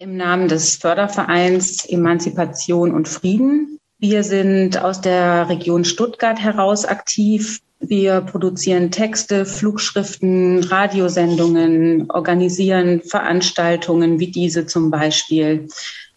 Im Namen des Fördervereins Emanzipation und Frieden. Wir sind aus der Region Stuttgart heraus aktiv. Wir produzieren Texte, Flugschriften, Radiosendungen, organisieren Veranstaltungen wie diese zum Beispiel,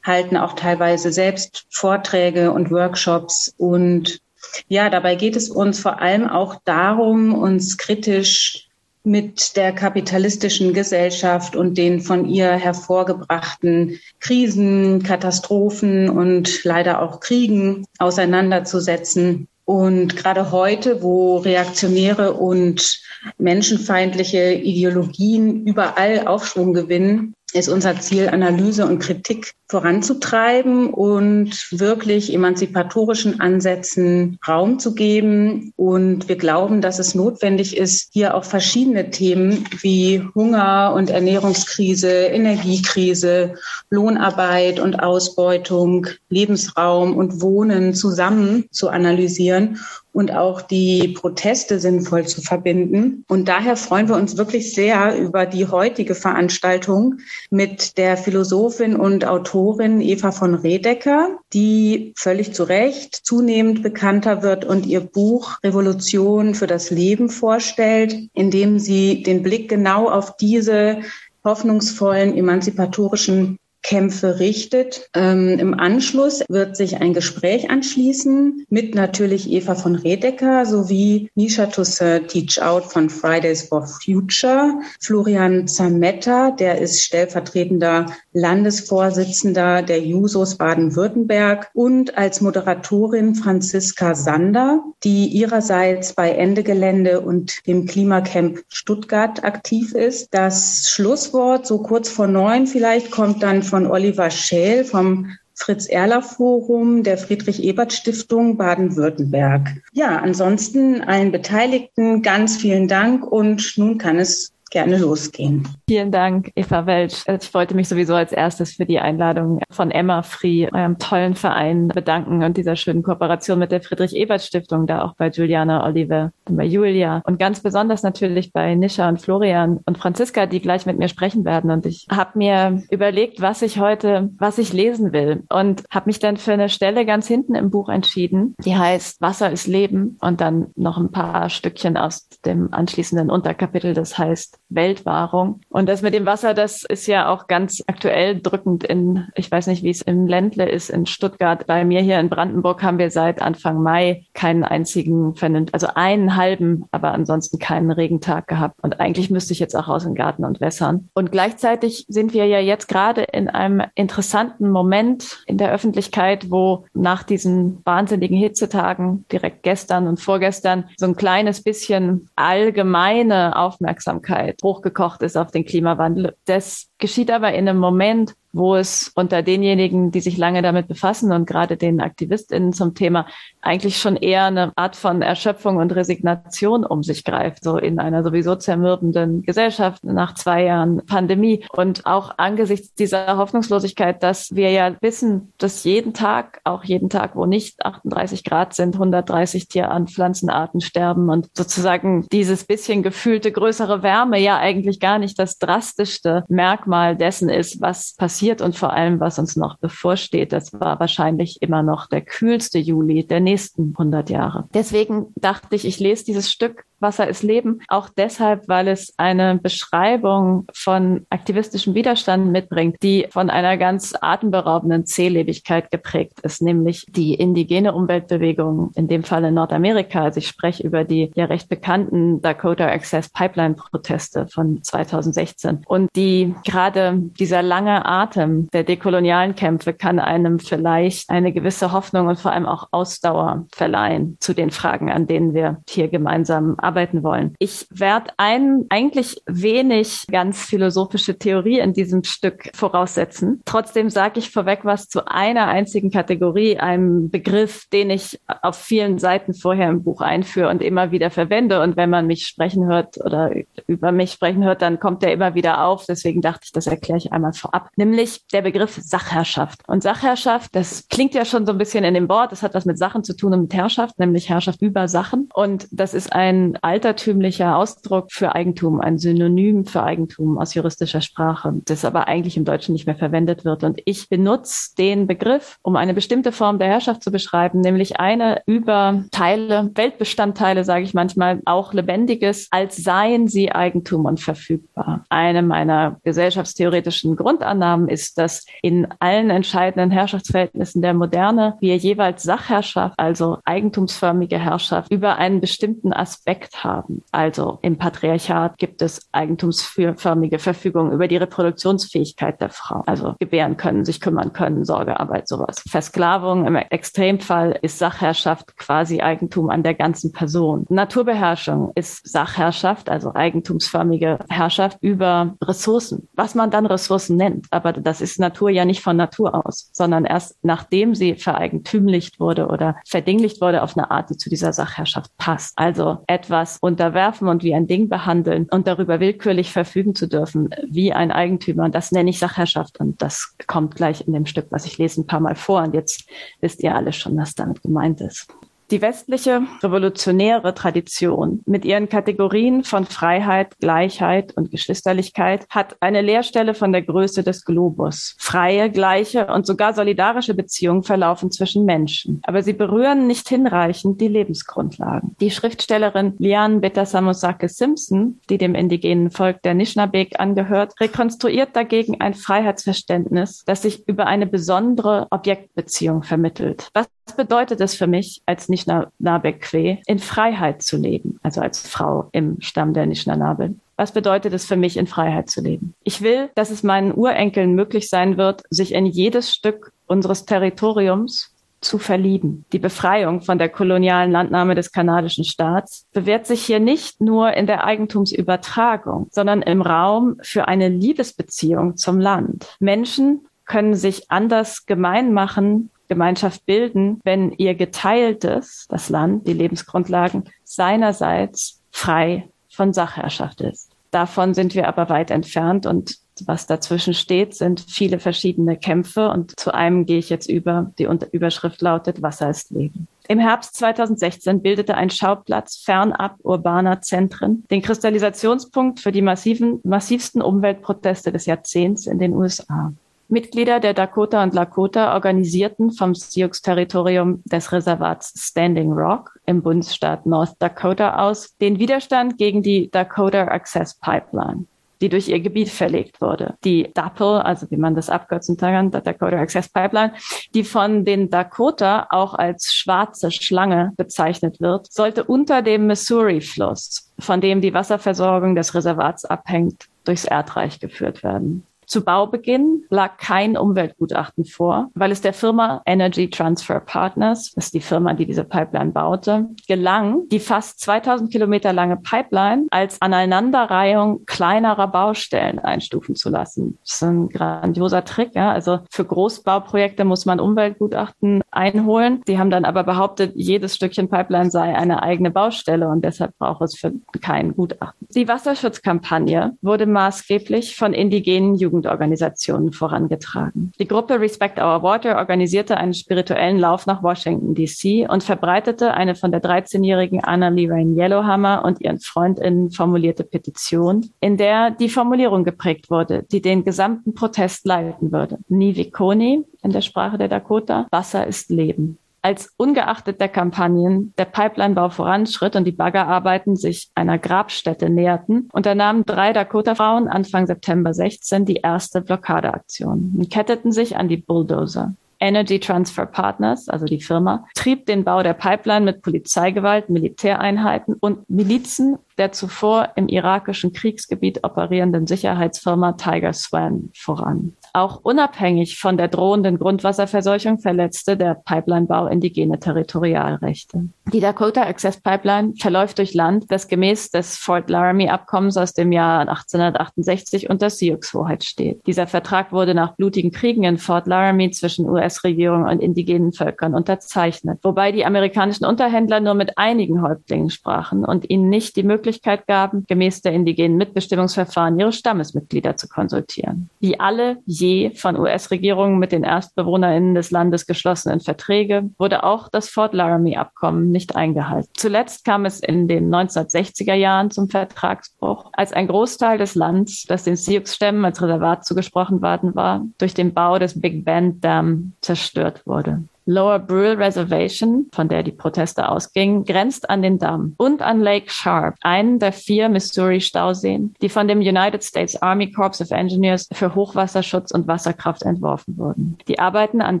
halten auch teilweise selbst Vorträge und Workshops und ja, dabei geht es uns vor allem auch darum, uns kritisch mit der kapitalistischen Gesellschaft und den von ihr hervorgebrachten Krisen, Katastrophen und leider auch Kriegen auseinanderzusetzen. Und gerade heute, wo reaktionäre und menschenfeindliche Ideologien überall Aufschwung gewinnen, ist unser Ziel, Analyse und Kritik voranzutreiben und wirklich emanzipatorischen Ansätzen Raum zu geben. Und wir glauben, dass es notwendig ist, hier auch verschiedene Themen wie Hunger und Ernährungskrise, Energiekrise, Lohnarbeit und Ausbeutung, Lebensraum und Wohnen zusammen zu analysieren und auch die Proteste sinnvoll zu verbinden. Und daher freuen wir uns wirklich sehr über die heutige Veranstaltung mit der Philosophin und Autorin Eva von Redecker, die völlig zu Recht zunehmend bekannter wird und ihr Buch Revolution für das Leben vorstellt, indem sie den Blick genau auf diese hoffnungsvollen emanzipatorischen Kämpfe richtet. Ähm, Im Anschluss wird sich ein Gespräch anschließen mit natürlich Eva von Redecker sowie Nisha Toussaint Teach Out von Fridays for Future, Florian Zametta, der ist stellvertretender Landesvorsitzender der Jusos Baden-Württemberg und als Moderatorin Franziska Sander, die ihrerseits bei Ende Gelände und dem Klimacamp Stuttgart aktiv ist. Das Schlusswort, so kurz vor neun vielleicht, kommt dann von von Oliver Scheel vom Fritz-Erler-Forum der Friedrich-Ebert-Stiftung Baden-Württemberg. Ja, ansonsten allen Beteiligten ganz vielen Dank und nun kann es gerne losgehen. Vielen Dank, Eva Welsch. Ich wollte mich sowieso als erstes für die Einladung von Emma Free, eurem tollen Verein, bedanken und dieser schönen Kooperation mit der Friedrich-Ebert-Stiftung, da auch bei Juliana Oliver und bei Julia und ganz besonders natürlich bei Nisha und Florian und Franziska, die gleich mit mir sprechen werden. Und ich habe mir überlegt, was ich heute, was ich lesen will und habe mich dann für eine Stelle ganz hinten im Buch entschieden, die heißt Wasser ist Leben und dann noch ein paar Stückchen aus dem anschließenden Unterkapitel, das heißt Weltwahrung. Und das mit dem Wasser, das ist ja auch ganz aktuell drückend in, ich weiß nicht, wie es im Ländle ist, in Stuttgart. Bei mir hier in Brandenburg haben wir seit Anfang Mai keinen einzigen, also einen halben, aber ansonsten keinen Regentag gehabt. Und eigentlich müsste ich jetzt auch raus in Garten und wässern. Und gleichzeitig sind wir ja jetzt gerade in einem interessanten Moment in der Öffentlichkeit, wo nach diesen wahnsinnigen Hitzetagen direkt gestern und vorgestern so ein kleines bisschen allgemeine Aufmerksamkeit hochgekocht ist auf den Klimawandel. Das geschieht aber in einem Moment, wo es unter denjenigen, die sich lange damit befassen und gerade den AktivistInnen zum Thema eigentlich schon eher eine Art von Erschöpfung und Resignation um sich greift, so in einer sowieso zermürbenden Gesellschaft nach zwei Jahren Pandemie. Und auch angesichts dieser Hoffnungslosigkeit, dass wir ja wissen, dass jeden Tag, auch jeden Tag, wo nicht 38 Grad sind, 130 Tier- und Pflanzenarten sterben und sozusagen dieses bisschen gefühlte größere Wärme ja eigentlich gar nicht das drastischste Merkmal dessen ist, was passiert passiert und vor allem, was uns noch bevorsteht. Das war wahrscheinlich immer noch der kühlste Juli der nächsten 100 Jahre. Deswegen dachte ich, ich lese dieses Stück Wasser ist Leben, auch deshalb, weil es eine Beschreibung von aktivistischem Widerstand mitbringt, die von einer ganz atemberaubenden Zählebigkeit geprägt ist, nämlich die indigene Umweltbewegung, in dem Fall in Nordamerika. Also ich spreche über die ja recht bekannten Dakota Access Pipeline Proteste von 2016 und die gerade dieser lange Atem der dekolonialen Kämpfe kann einem vielleicht eine gewisse Hoffnung und vor allem auch Ausdauer verleihen zu den Fragen, an denen wir hier gemeinsam arbeiten wollen. Ich werde ein, eigentlich wenig ganz philosophische Theorie in diesem Stück voraussetzen. Trotzdem sage ich vorweg was zu einer einzigen Kategorie, einem Begriff, den ich auf vielen Seiten vorher im Buch einführe und immer wieder verwende. Und wenn man mich sprechen hört oder über mich sprechen hört, dann kommt der immer wieder auf. Deswegen dachte ich, das erkläre ich einmal vorab. Nämlich der Begriff Sachherrschaft. Und Sachherrschaft, das klingt ja schon so ein bisschen in dem Wort, das hat was mit Sachen zu tun und mit Herrschaft, nämlich Herrschaft über Sachen. Und das ist ein ein altertümlicher Ausdruck für Eigentum, ein Synonym für Eigentum aus juristischer Sprache, das aber eigentlich im Deutschen nicht mehr verwendet wird. Und ich benutze den Begriff, um eine bestimmte Form der Herrschaft zu beschreiben, nämlich eine über Teile, Weltbestandteile, sage ich manchmal, auch lebendiges, als seien sie Eigentum und verfügbar. Eine meiner gesellschaftstheoretischen Grundannahmen ist, dass in allen entscheidenden Herrschaftsverhältnissen der Moderne wir jeweils Sachherrschaft, also eigentumsförmige Herrschaft, über einen bestimmten Aspekt haben. Also im Patriarchat gibt es eigentumsförmige Verfügung über die Reproduktionsfähigkeit der Frau. Also gebären können, sich kümmern können, Sorgearbeit, sowas. Versklavung im Extremfall ist Sachherrschaft quasi Eigentum an der ganzen Person. Naturbeherrschung ist Sachherrschaft, also eigentumsförmige Herrschaft über Ressourcen, was man dann Ressourcen nennt. Aber das ist Natur ja nicht von Natur aus, sondern erst nachdem sie vereigentümlicht wurde oder verdinglicht wurde auf eine Art, die zu dieser Sachherrschaft passt. Also etwas unterwerfen und wie ein Ding behandeln und darüber willkürlich verfügen zu dürfen, wie ein Eigentümer. Das nenne ich Sachherrschaft und das kommt gleich in dem Stück, was ich lese, ein paar Mal vor. Und jetzt wisst ihr alle schon, was damit gemeint ist. Die westliche revolutionäre Tradition mit ihren Kategorien von Freiheit, Gleichheit und Geschwisterlichkeit hat eine Leerstelle von der Größe des Globus. Freie, gleiche und sogar solidarische Beziehungen verlaufen zwischen Menschen. Aber sie berühren nicht hinreichend die Lebensgrundlagen. Die Schriftstellerin Liane Betasamosake Simpson, die dem indigenen Volk der Nishnabeg angehört, rekonstruiert dagegen ein Freiheitsverständnis, das sich über eine besondere Objektbeziehung vermittelt. Was was bedeutet es für mich, als Nishnabekwe in Freiheit zu leben, also als Frau im Stamm der Nishnanabe? Was bedeutet es für mich, in Freiheit zu leben? Ich will, dass es meinen Urenkeln möglich sein wird, sich in jedes Stück unseres Territoriums zu verlieben. Die Befreiung von der kolonialen Landnahme des kanadischen Staats bewährt sich hier nicht nur in der Eigentumsübertragung, sondern im Raum für eine Liebesbeziehung zum Land. Menschen können sich anders gemein machen Gemeinschaft bilden, wenn ihr geteiltes, das Land, die Lebensgrundlagen, seinerseits frei von Sachherrschaft ist. Davon sind wir aber weit entfernt und was dazwischen steht, sind viele verschiedene Kämpfe und zu einem gehe ich jetzt über. Die Überschrift lautet Wasser ist Leben. Im Herbst 2016 bildete ein Schauplatz fernab urbaner Zentren den Kristallisationspunkt für die massiven, massivsten Umweltproteste des Jahrzehnts in den USA. Mitglieder der Dakota und Lakota organisierten vom Sioux-Territorium des Reservats Standing Rock im Bundesstaat North Dakota aus den Widerstand gegen die Dakota Access Pipeline die durch ihr Gebiet verlegt wurde. Die DAPL, also wie man das abkürzen kann, der Dakota Access Pipeline, die von den Dakota auch als schwarze Schlange bezeichnet wird, sollte unter dem Missouri-Fluss, von dem die Wasserversorgung des Reservats abhängt, durchs Erdreich geführt werden. Zu Baubeginn lag kein Umweltgutachten vor, weil es der Firma Energy Transfer Partners, das ist die Firma, die diese Pipeline baute, gelang, die fast 2000 Kilometer lange Pipeline als Aneinanderreihung kleinerer Baustellen einstufen zu lassen. Das ist ein grandioser Trick. Ja? Also für Großbauprojekte muss man Umweltgutachten einholen. Die haben dann aber behauptet, jedes Stückchen Pipeline sei eine eigene Baustelle und deshalb braucht es für kein Gutachten. Die Wasserschutzkampagne wurde maßgeblich von indigenen Jugendlichen Jugendorganisationen vorangetragen. Die Gruppe Respect Our Water organisierte einen spirituellen Lauf nach Washington, D.C. und verbreitete eine von der 13-jährigen Anna Lee Rain Yellowhammer und ihren FreundInnen formulierte Petition, in der die Formulierung geprägt wurde, die den gesamten Protest leiten würde. Nivikoni in der Sprache der Dakota, Wasser ist Leben als ungeachtet der Kampagnen der Pipelinebau voranschritt und die Baggerarbeiten sich einer Grabstätte näherten, unternahmen drei Dakota-Frauen Anfang September 16 die erste Blockadeaktion und ketteten sich an die Bulldozer. Energy Transfer Partners, also die Firma, trieb den Bau der Pipeline mit Polizeigewalt, Militäreinheiten und Milizen der zuvor im irakischen Kriegsgebiet operierenden Sicherheitsfirma Tiger Swan voran. Auch unabhängig von der drohenden Grundwasserverseuchung verletzte der Pipelinebau indigene Territorialrechte. Die Dakota Access Pipeline verläuft durch Land, das gemäß des Fort Laramie Abkommens aus dem Jahr 1868 unter Sioux-Hoheit steht. Dieser Vertrag wurde nach blutigen Kriegen in Fort Laramie zwischen US-Regierung und indigenen Völkern unterzeichnet, wobei die amerikanischen Unterhändler nur mit einigen Häuptlingen sprachen und ihnen nicht die Möglichkeit Möglichkeit gaben, gemäß der indigenen Mitbestimmungsverfahren ihre Stammesmitglieder zu konsultieren. Wie alle je von US-Regierungen mit den ErstbewohnerInnen des Landes geschlossenen Verträge wurde auch das Fort Laramie-Abkommen nicht eingehalten. Zuletzt kam es in den 1960er Jahren zum Vertragsbruch, als ein Großteil des Landes, das den Sioux-Stämmen als Reservat zugesprochen worden war, durch den Bau des Big Bend Dam zerstört wurde. Lower Brule Reservation, von der die Proteste ausgingen, grenzt an den Damm und an Lake Sharp, einen der vier Missouri-Stauseen, die von dem United States Army Corps of Engineers für Hochwasserschutz und Wasserkraft entworfen wurden. Die Arbeiten an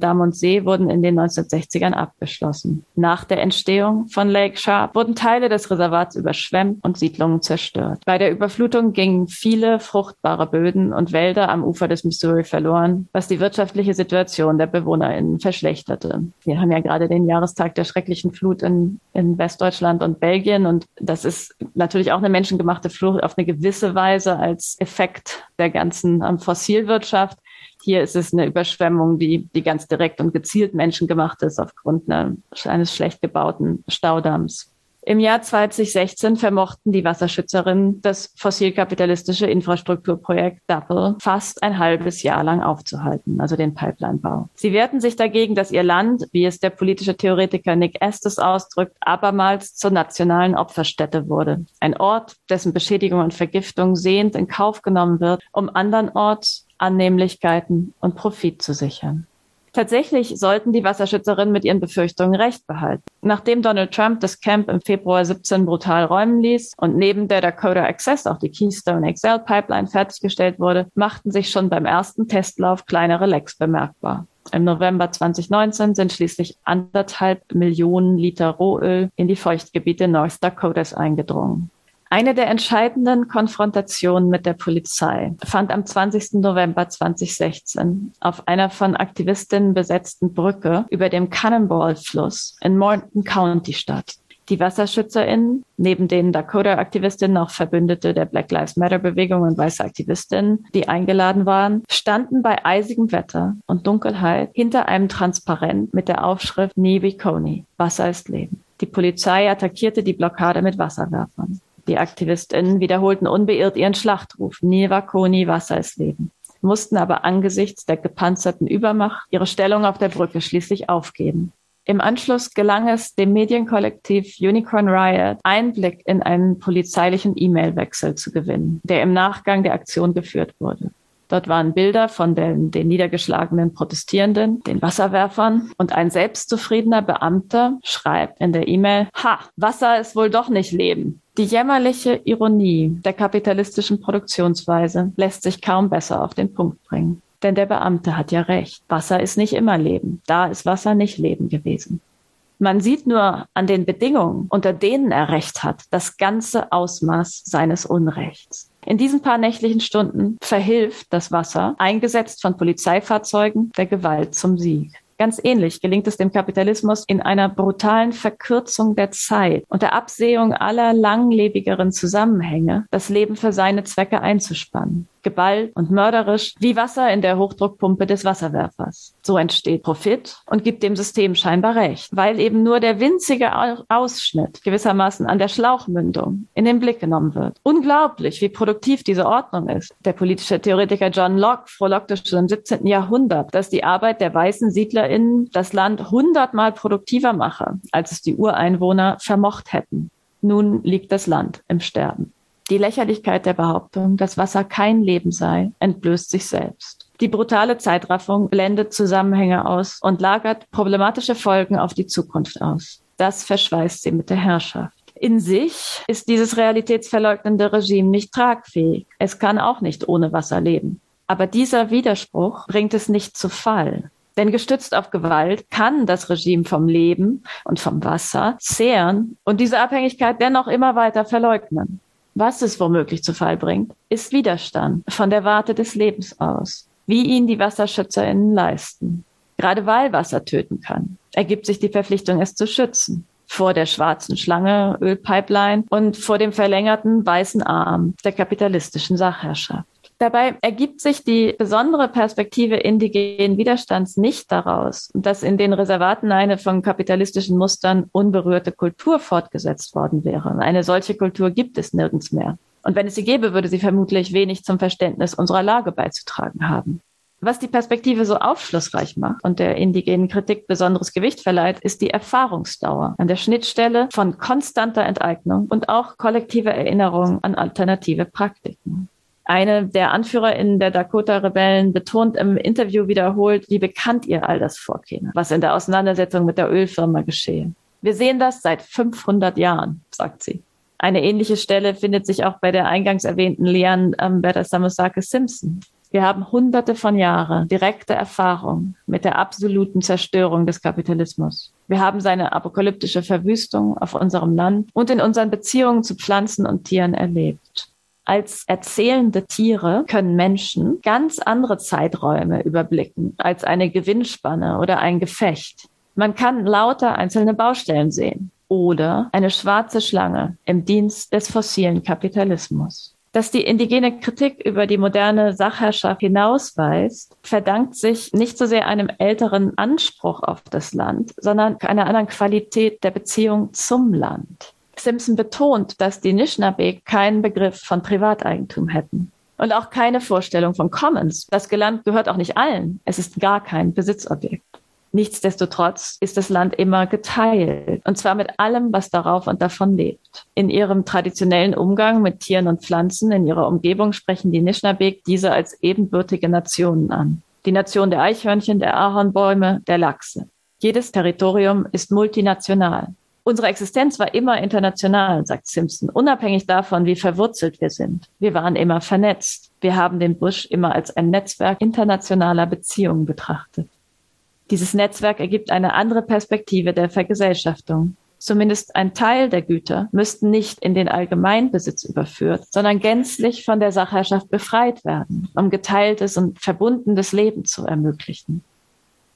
Damm und See wurden in den 1960ern abgeschlossen. Nach der Entstehung von Lake Sharp wurden Teile des Reservats überschwemmt und Siedlungen zerstört. Bei der Überflutung gingen viele fruchtbare Böden und Wälder am Ufer des Missouri verloren, was die wirtschaftliche Situation der BewohnerInnen verschlechterte. Wir haben ja gerade den Jahrestag der schrecklichen Flut in, in Westdeutschland und Belgien und das ist natürlich auch eine menschengemachte Flucht auf eine gewisse Weise als Effekt der ganzen ähm, Fossilwirtschaft. Hier ist es eine Überschwemmung, die, die ganz direkt und gezielt menschengemacht ist aufgrund eines schlecht gebauten Staudamms. Im Jahr 2016 vermochten die Wasserschützerinnen das fossilkapitalistische Infrastrukturprojekt DAPL fast ein halbes Jahr lang aufzuhalten, also den Pipelinebau. Sie wehrten sich dagegen, dass ihr Land, wie es der politische Theoretiker Nick Estes ausdrückt, abermals zur nationalen Opferstätte wurde. Ein Ort, dessen Beschädigung und Vergiftung sehend in Kauf genommen wird, um andernorts Annehmlichkeiten und Profit zu sichern. Tatsächlich sollten die Wasserschützerinnen mit ihren Befürchtungen recht behalten. Nachdem Donald Trump das Camp im Februar 17 brutal räumen ließ und neben der Dakota Access auch die Keystone XL Pipeline fertiggestellt wurde, machten sich schon beim ersten Testlauf kleinere Lecks bemerkbar. Im November 2019 sind schließlich anderthalb Millionen Liter Rohöl in die Feuchtgebiete North Dakotas eingedrungen. Eine der entscheidenden Konfrontationen mit der Polizei fand am 20. November 2016 auf einer von Aktivistinnen besetzten Brücke über dem Cannonball-Fluss in Morton County statt. Die WasserschützerInnen, neben den Dakota-Aktivistinnen auch Verbündete der Black Lives Matter-Bewegung und weiße Aktivistinnen, die eingeladen waren, standen bei eisigem Wetter und Dunkelheit hinter einem Transparent mit der Aufschrift Nibi Coney, Wasser ist Leben. Die Polizei attackierte die Blockade mit Wasserwerfern. Die AktivistInnen wiederholten unbeirrt ihren Schlachtruf, Niva Koni, Wasser ist Leben, mussten aber angesichts der gepanzerten Übermacht ihre Stellung auf der Brücke schließlich aufgeben. Im Anschluss gelang es dem Medienkollektiv Unicorn Riot, Einblick in einen polizeilichen E-Mail-Wechsel zu gewinnen, der im Nachgang der Aktion geführt wurde. Dort waren Bilder von den, den niedergeschlagenen Protestierenden, den Wasserwerfern und ein selbstzufriedener Beamter schreibt in der E-Mail, ha, Wasser ist wohl doch nicht Leben. Die jämmerliche Ironie der kapitalistischen Produktionsweise lässt sich kaum besser auf den Punkt bringen. Denn der Beamte hat ja recht. Wasser ist nicht immer Leben. Da ist Wasser nicht Leben gewesen. Man sieht nur an den Bedingungen, unter denen er Recht hat, das ganze Ausmaß seines Unrechts. In diesen paar nächtlichen Stunden verhilft das Wasser, eingesetzt von Polizeifahrzeugen, der Gewalt zum Sieg. Ganz ähnlich gelingt es dem Kapitalismus in einer brutalen Verkürzung der Zeit und der Absehung aller langlebigeren Zusammenhänge, das Leben für seine Zwecke einzuspannen geballt und mörderisch wie Wasser in der Hochdruckpumpe des Wasserwerfers. So entsteht Profit und gibt dem System scheinbar recht, weil eben nur der winzige Ausschnitt gewissermaßen an der Schlauchmündung in den Blick genommen wird. Unglaublich, wie produktiv diese Ordnung ist. Der politische Theoretiker John Locke frohlockte schon im 17. Jahrhundert, dass die Arbeit der weißen SiedlerInnen das Land hundertmal produktiver mache, als es die Ureinwohner vermocht hätten. Nun liegt das Land im Sterben. Die Lächerlichkeit der Behauptung, dass Wasser kein Leben sei, entblößt sich selbst. Die brutale Zeitraffung blendet Zusammenhänge aus und lagert problematische Folgen auf die Zukunft aus. Das verschweißt sie mit der Herrschaft. In sich ist dieses realitätsverleugnende Regime nicht tragfähig. Es kann auch nicht ohne Wasser leben. Aber dieser Widerspruch bringt es nicht zu Fall. Denn gestützt auf Gewalt kann das Regime vom Leben und vom Wasser zehren und diese Abhängigkeit dennoch immer weiter verleugnen. Was es womöglich zu Fall bringt, ist Widerstand von der Warte des Lebens aus, wie ihn die WasserschützerInnen leisten. Gerade weil Wasser töten kann, ergibt sich die Verpflichtung, es zu schützen. Vor der schwarzen Schlange, Ölpipeline und vor dem verlängerten weißen Arm der kapitalistischen Sachherrschaft. Dabei ergibt sich die besondere Perspektive indigenen Widerstands nicht daraus, dass in den Reservaten eine von kapitalistischen Mustern unberührte Kultur fortgesetzt worden wäre. Eine solche Kultur gibt es nirgends mehr. Und wenn es sie gäbe, würde sie vermutlich wenig zum Verständnis unserer Lage beizutragen haben. Was die Perspektive so aufschlussreich macht und der indigenen Kritik besonderes Gewicht verleiht, ist die Erfahrungsdauer an der Schnittstelle von konstanter Enteignung und auch kollektiver Erinnerung an alternative Praktiken. Eine der AnführerInnen der Dakota-Rebellen betont im Interview wiederholt, wie bekannt ihr all das vorkäme, was in der Auseinandersetzung mit der Ölfirma geschehe. Wir sehen das seit 500 Jahren, sagt sie. Eine ähnliche Stelle findet sich auch bei der eingangs erwähnten Leanne ähm, Berta-Samusake Simpson. Wir haben hunderte von Jahren direkte Erfahrung mit der absoluten Zerstörung des Kapitalismus. Wir haben seine apokalyptische Verwüstung auf unserem Land und in unseren Beziehungen zu Pflanzen und Tieren erlebt. Als erzählende Tiere können Menschen ganz andere Zeiträume überblicken als eine Gewinnspanne oder ein Gefecht. Man kann lauter einzelne Baustellen sehen oder eine schwarze Schlange im Dienst des fossilen Kapitalismus. Dass die indigene Kritik über die moderne Sachherrschaft hinausweist, verdankt sich nicht so sehr einem älteren Anspruch auf das Land, sondern einer anderen Qualität der Beziehung zum Land. Simpson betont, dass die Nishnabeg keinen Begriff von Privateigentum hätten und auch keine Vorstellung von Commons. Das Land gehört auch nicht allen. Es ist gar kein Besitzobjekt. Nichtsdestotrotz ist das Land immer geteilt, und zwar mit allem, was darauf und davon lebt. In ihrem traditionellen Umgang mit Tieren und Pflanzen in ihrer Umgebung sprechen die Nishnabeg diese als ebenbürtige Nationen an. Die Nation der Eichhörnchen, der Ahornbäume, der Lachse. Jedes Territorium ist multinational. Unsere Existenz war immer international, sagt Simpson, unabhängig davon, wie verwurzelt wir sind. Wir waren immer vernetzt. Wir haben den Busch immer als ein Netzwerk internationaler Beziehungen betrachtet. Dieses Netzwerk ergibt eine andere Perspektive der Vergesellschaftung. Zumindest ein Teil der Güter müssten nicht in den Allgemeinbesitz überführt, sondern gänzlich von der Sachherrschaft befreit werden, um geteiltes und verbundenes Leben zu ermöglichen.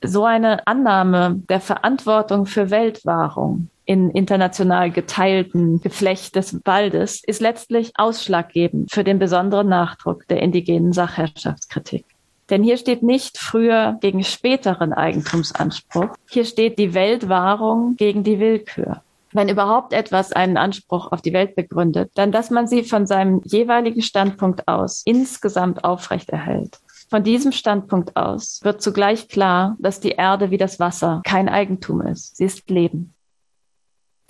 So eine Annahme der Verantwortung für Weltwahrung in international geteilten Geflecht des Waldes ist letztlich ausschlaggebend für den besonderen Nachdruck der indigenen Sachherrschaftskritik. Denn hier steht nicht früher gegen späteren Eigentumsanspruch. Hier steht die Weltwahrung gegen die Willkür. Wenn überhaupt etwas einen Anspruch auf die Welt begründet, dann dass man sie von seinem jeweiligen Standpunkt aus insgesamt aufrechterhält. Von diesem Standpunkt aus wird zugleich klar, dass die Erde wie das Wasser kein Eigentum ist. Sie ist Leben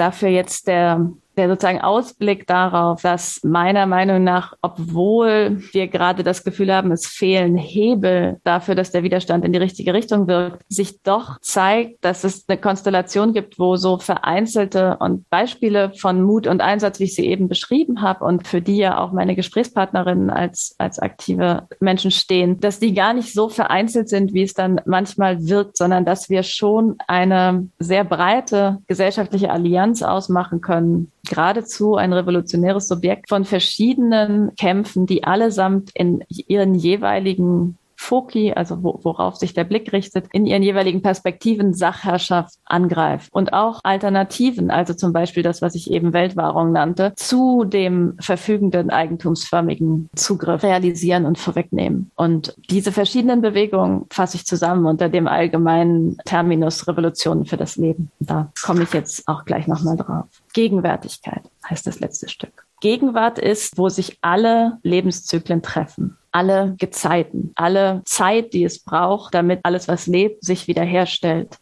dafür jetzt der der sozusagen Ausblick darauf, dass meiner Meinung nach, obwohl wir gerade das Gefühl haben, es fehlen Hebel dafür, dass der Widerstand in die richtige Richtung wirkt, sich doch zeigt, dass es eine Konstellation gibt, wo so vereinzelte und Beispiele von Mut und Einsatz, wie ich sie eben beschrieben habe und für die ja auch meine Gesprächspartnerinnen als, als aktive Menschen stehen, dass die gar nicht so vereinzelt sind, wie es dann manchmal wirkt, sondern dass wir schon eine sehr breite gesellschaftliche Allianz ausmachen können, geradezu ein revolutionäres Subjekt von verschiedenen Kämpfen, die allesamt in ihren jeweiligen Foki, also worauf sich der Blick richtet, in ihren jeweiligen Perspektiven Sachherrschaft angreift und auch Alternativen, also zum Beispiel das, was ich eben Weltwahrung nannte, zu dem verfügenden eigentumsförmigen Zugriff realisieren und vorwegnehmen. Und diese verschiedenen Bewegungen fasse ich zusammen unter dem allgemeinen Terminus Revolutionen für das Leben. Da komme ich jetzt auch gleich nochmal drauf. Gegenwärtigkeit heißt das letzte Stück. Gegenwart ist, wo sich alle Lebenszyklen treffen alle Gezeiten, alle Zeit, die es braucht, damit alles, was lebt, sich wiederherstellt.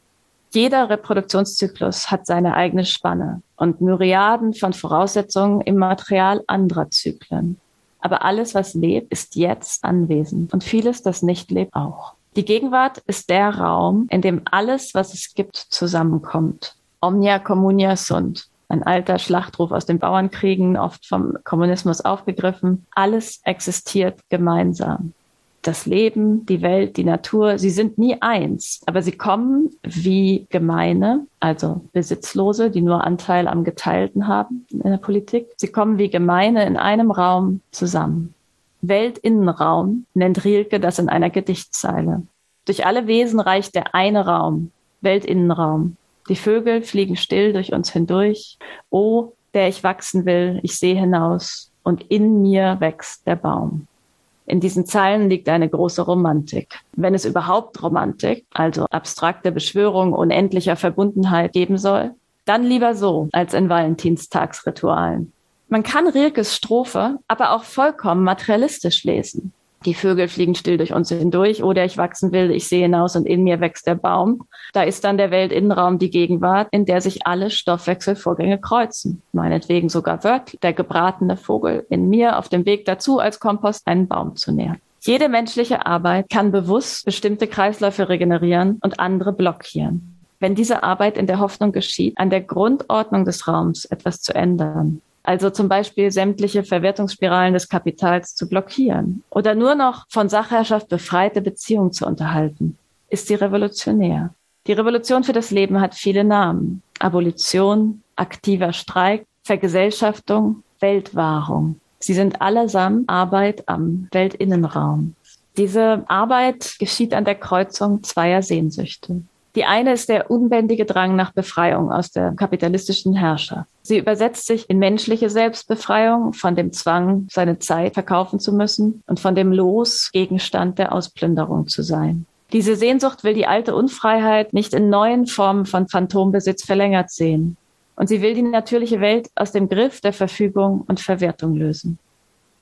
Jeder Reproduktionszyklus hat seine eigene Spanne und Myriaden von Voraussetzungen im Material anderer Zyklen. Aber alles, was lebt, ist jetzt anwesend und vieles, das nicht lebt, auch. Die Gegenwart ist der Raum, in dem alles, was es gibt, zusammenkommt. Omnia communia sunt ein alter Schlachtruf aus den Bauernkriegen, oft vom Kommunismus aufgegriffen. Alles existiert gemeinsam. Das Leben, die Welt, die Natur, sie sind nie eins, aber sie kommen wie Gemeine, also Besitzlose, die nur Anteil am Geteilten haben in der Politik. Sie kommen wie Gemeine in einem Raum zusammen. Weltinnenraum nennt Rilke das in einer Gedichtzeile. Durch alle Wesen reicht der eine Raum, Weltinnenraum. Die Vögel fliegen still durch uns hindurch. O, der ich wachsen will, ich sehe hinaus und in mir wächst der Baum. In diesen Zeilen liegt eine große Romantik. Wenn es überhaupt Romantik, also abstrakte Beschwörung unendlicher Verbundenheit geben soll, dann lieber so als in Valentinstagsritualen. Man kann Rilkes Strophe aber auch vollkommen materialistisch lesen. Die Vögel fliegen still durch uns hindurch oder ich wachsen will, ich sehe hinaus und in mir wächst der Baum. Da ist dann der Weltinnenraum die Gegenwart, in der sich alle Stoffwechselvorgänge kreuzen. Meinetwegen sogar wörtlich der gebratene Vogel in mir auf dem Weg dazu, als Kompost einen Baum zu nähren. Jede menschliche Arbeit kann bewusst bestimmte Kreisläufe regenerieren und andere blockieren. Wenn diese Arbeit in der Hoffnung geschieht, an der Grundordnung des Raums etwas zu ändern, also zum Beispiel sämtliche Verwertungsspiralen des Kapitals zu blockieren oder nur noch von Sachherrschaft befreite Beziehungen zu unterhalten, ist sie revolutionär. Die Revolution für das Leben hat viele Namen. Abolition, aktiver Streik, Vergesellschaftung, Weltwahrung. Sie sind allesamt Arbeit am Weltinnenraum. Diese Arbeit geschieht an der Kreuzung zweier Sehnsüchte. Die eine ist der unbändige Drang nach Befreiung aus der kapitalistischen Herrschaft. Sie übersetzt sich in menschliche Selbstbefreiung von dem Zwang, seine Zeit verkaufen zu müssen und von dem Los, Gegenstand der Ausplünderung zu sein. Diese Sehnsucht will die alte Unfreiheit nicht in neuen Formen von Phantombesitz verlängert sehen. Und sie will die natürliche Welt aus dem Griff der Verfügung und Verwertung lösen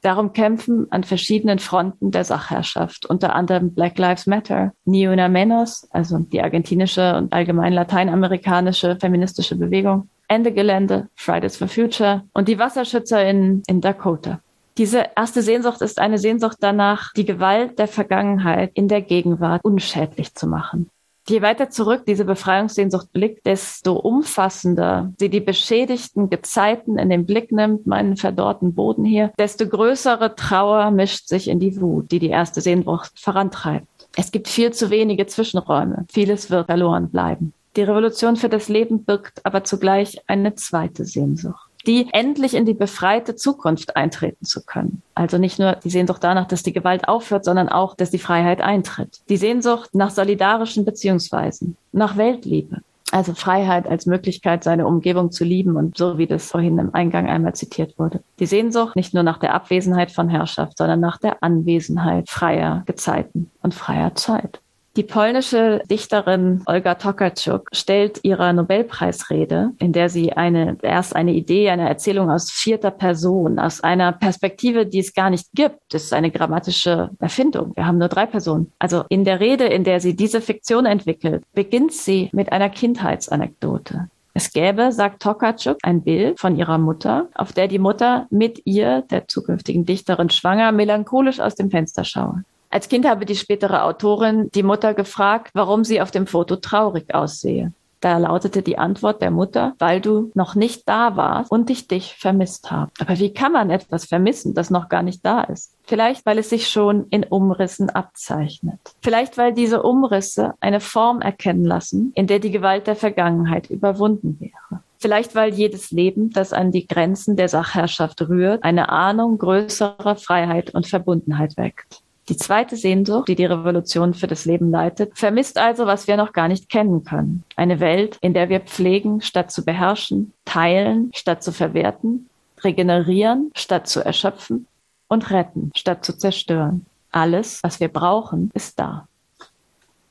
darum kämpfen an verschiedenen Fronten der Sachherrschaft, unter anderem Black Lives Matter, Ni Una Menos, also die argentinische und allgemein lateinamerikanische feministische Bewegung, Ende Gelände, Fridays for Future und die WasserschützerInnen in Dakota. Diese erste Sehnsucht ist eine Sehnsucht danach, die Gewalt der Vergangenheit in der Gegenwart unschädlich zu machen. Je weiter zurück diese Befreiungssehnsucht blickt, desto umfassender sie die beschädigten Gezeiten in den Blick nimmt, meinen verdorrten Boden hier, desto größere Trauer mischt sich in die Wut, die die erste Sehnsucht vorantreibt. Es gibt viel zu wenige Zwischenräume. Vieles wird verloren bleiben. Die Revolution für das Leben birgt aber zugleich eine zweite Sehnsucht die endlich in die befreite Zukunft eintreten zu können. Also nicht nur die Sehnsucht danach, dass die Gewalt aufhört, sondern auch, dass die Freiheit eintritt. Die Sehnsucht nach solidarischen Beziehungsweisen, nach Weltliebe. Also Freiheit als Möglichkeit, seine Umgebung zu lieben und so wie das vorhin im Eingang einmal zitiert wurde. Die Sehnsucht nicht nur nach der Abwesenheit von Herrschaft, sondern nach der Anwesenheit freier Gezeiten und freier Zeit. Die polnische Dichterin Olga Tokarczuk stellt ihrer Nobelpreisrede, in der sie eine, erst eine Idee, eine Erzählung aus vierter Person, aus einer Perspektive, die es gar nicht gibt. Das ist eine grammatische Erfindung. Wir haben nur drei Personen. Also in der Rede, in der sie diese Fiktion entwickelt, beginnt sie mit einer Kindheitsanekdote. Es gäbe, sagt Tokarczuk, ein Bild von ihrer Mutter, auf der die Mutter mit ihr, der zukünftigen Dichterin schwanger, melancholisch aus dem Fenster schaue. Als Kind habe die spätere Autorin die Mutter gefragt, warum sie auf dem Foto traurig aussehe. Da lautete die Antwort der Mutter, weil du noch nicht da warst und ich dich vermisst habe. Aber wie kann man etwas vermissen, das noch gar nicht da ist? Vielleicht, weil es sich schon in Umrissen abzeichnet. Vielleicht, weil diese Umrisse eine Form erkennen lassen, in der die Gewalt der Vergangenheit überwunden wäre. Vielleicht, weil jedes Leben, das an die Grenzen der Sachherrschaft rührt, eine Ahnung größerer Freiheit und Verbundenheit weckt. Die zweite Sehnsucht, die die Revolution für das Leben leitet, vermisst also, was wir noch gar nicht kennen können. Eine Welt, in der wir pflegen, statt zu beherrschen, teilen, statt zu verwerten, regenerieren, statt zu erschöpfen und retten, statt zu zerstören. Alles, was wir brauchen, ist da.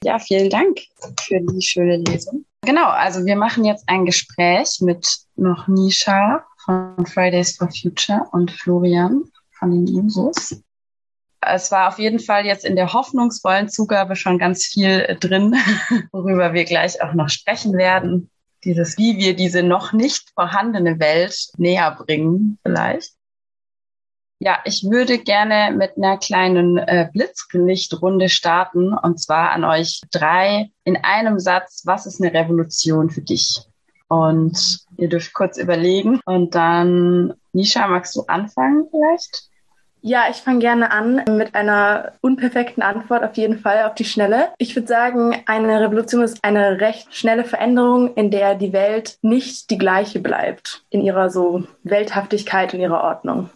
Ja, vielen Dank für die schöne Lesung. Genau, also wir machen jetzt ein Gespräch mit noch Nisha von Fridays for Future und Florian von den Jusos es war auf jeden Fall jetzt in der hoffnungsvollen Zugabe schon ganz viel äh, drin, worüber wir gleich auch noch sprechen werden. Dieses, wie wir diese noch nicht vorhandene Welt näher bringen, vielleicht. Ja, ich würde gerne mit einer kleinen äh, Blitzlichtrunde starten und zwar an euch drei in einem Satz, was ist eine Revolution für dich? Und ihr dürft kurz überlegen und dann, Nisha, magst du anfangen vielleicht? Ja, ich fange gerne an mit einer unperfekten Antwort auf jeden Fall auf die Schnelle. Ich würde sagen, eine Revolution ist eine recht schnelle Veränderung, in der die Welt nicht die gleiche bleibt in ihrer so Welthaftigkeit und ihrer Ordnung.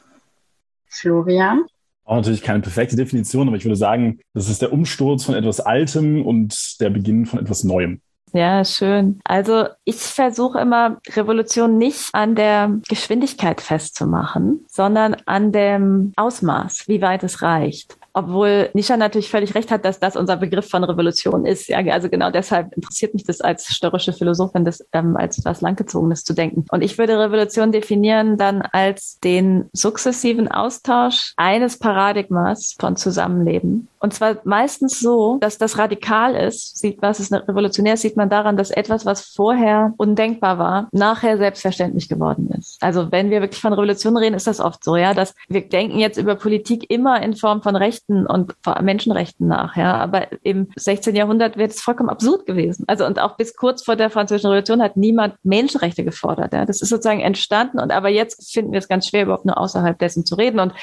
Florian? Auch natürlich keine perfekte Definition, aber ich würde sagen, das ist der Umsturz von etwas Altem und der Beginn von etwas Neuem. Ja, schön. Also ich versuche immer, Revolution nicht an der Geschwindigkeit festzumachen, sondern an dem Ausmaß, wie weit es reicht. Obwohl Nisha natürlich völlig recht hat, dass das unser Begriff von Revolution ist. Ja, also genau deshalb interessiert mich das als störrische Philosophin, das ähm, als was Langgezogenes zu denken. Und ich würde Revolution definieren dann als den sukzessiven Austausch eines Paradigmas von Zusammenleben. Und zwar meistens so, dass das radikal ist. Sieht, was ist revolutionär, sieht man daran, dass etwas, was vorher undenkbar war, nachher selbstverständlich geworden ist. Also wenn wir wirklich von Revolution reden, ist das oft so, ja, dass wir denken jetzt über Politik immer in Form von Rechten und Menschenrechten nach, ja. Aber im 16. Jahrhundert wäre es vollkommen absurd gewesen. Also und auch bis kurz vor der Französischen Revolution hat niemand Menschenrechte gefordert. Ja. Das ist sozusagen entstanden und aber jetzt finden wir es ganz schwer, überhaupt nur außerhalb dessen zu reden. Und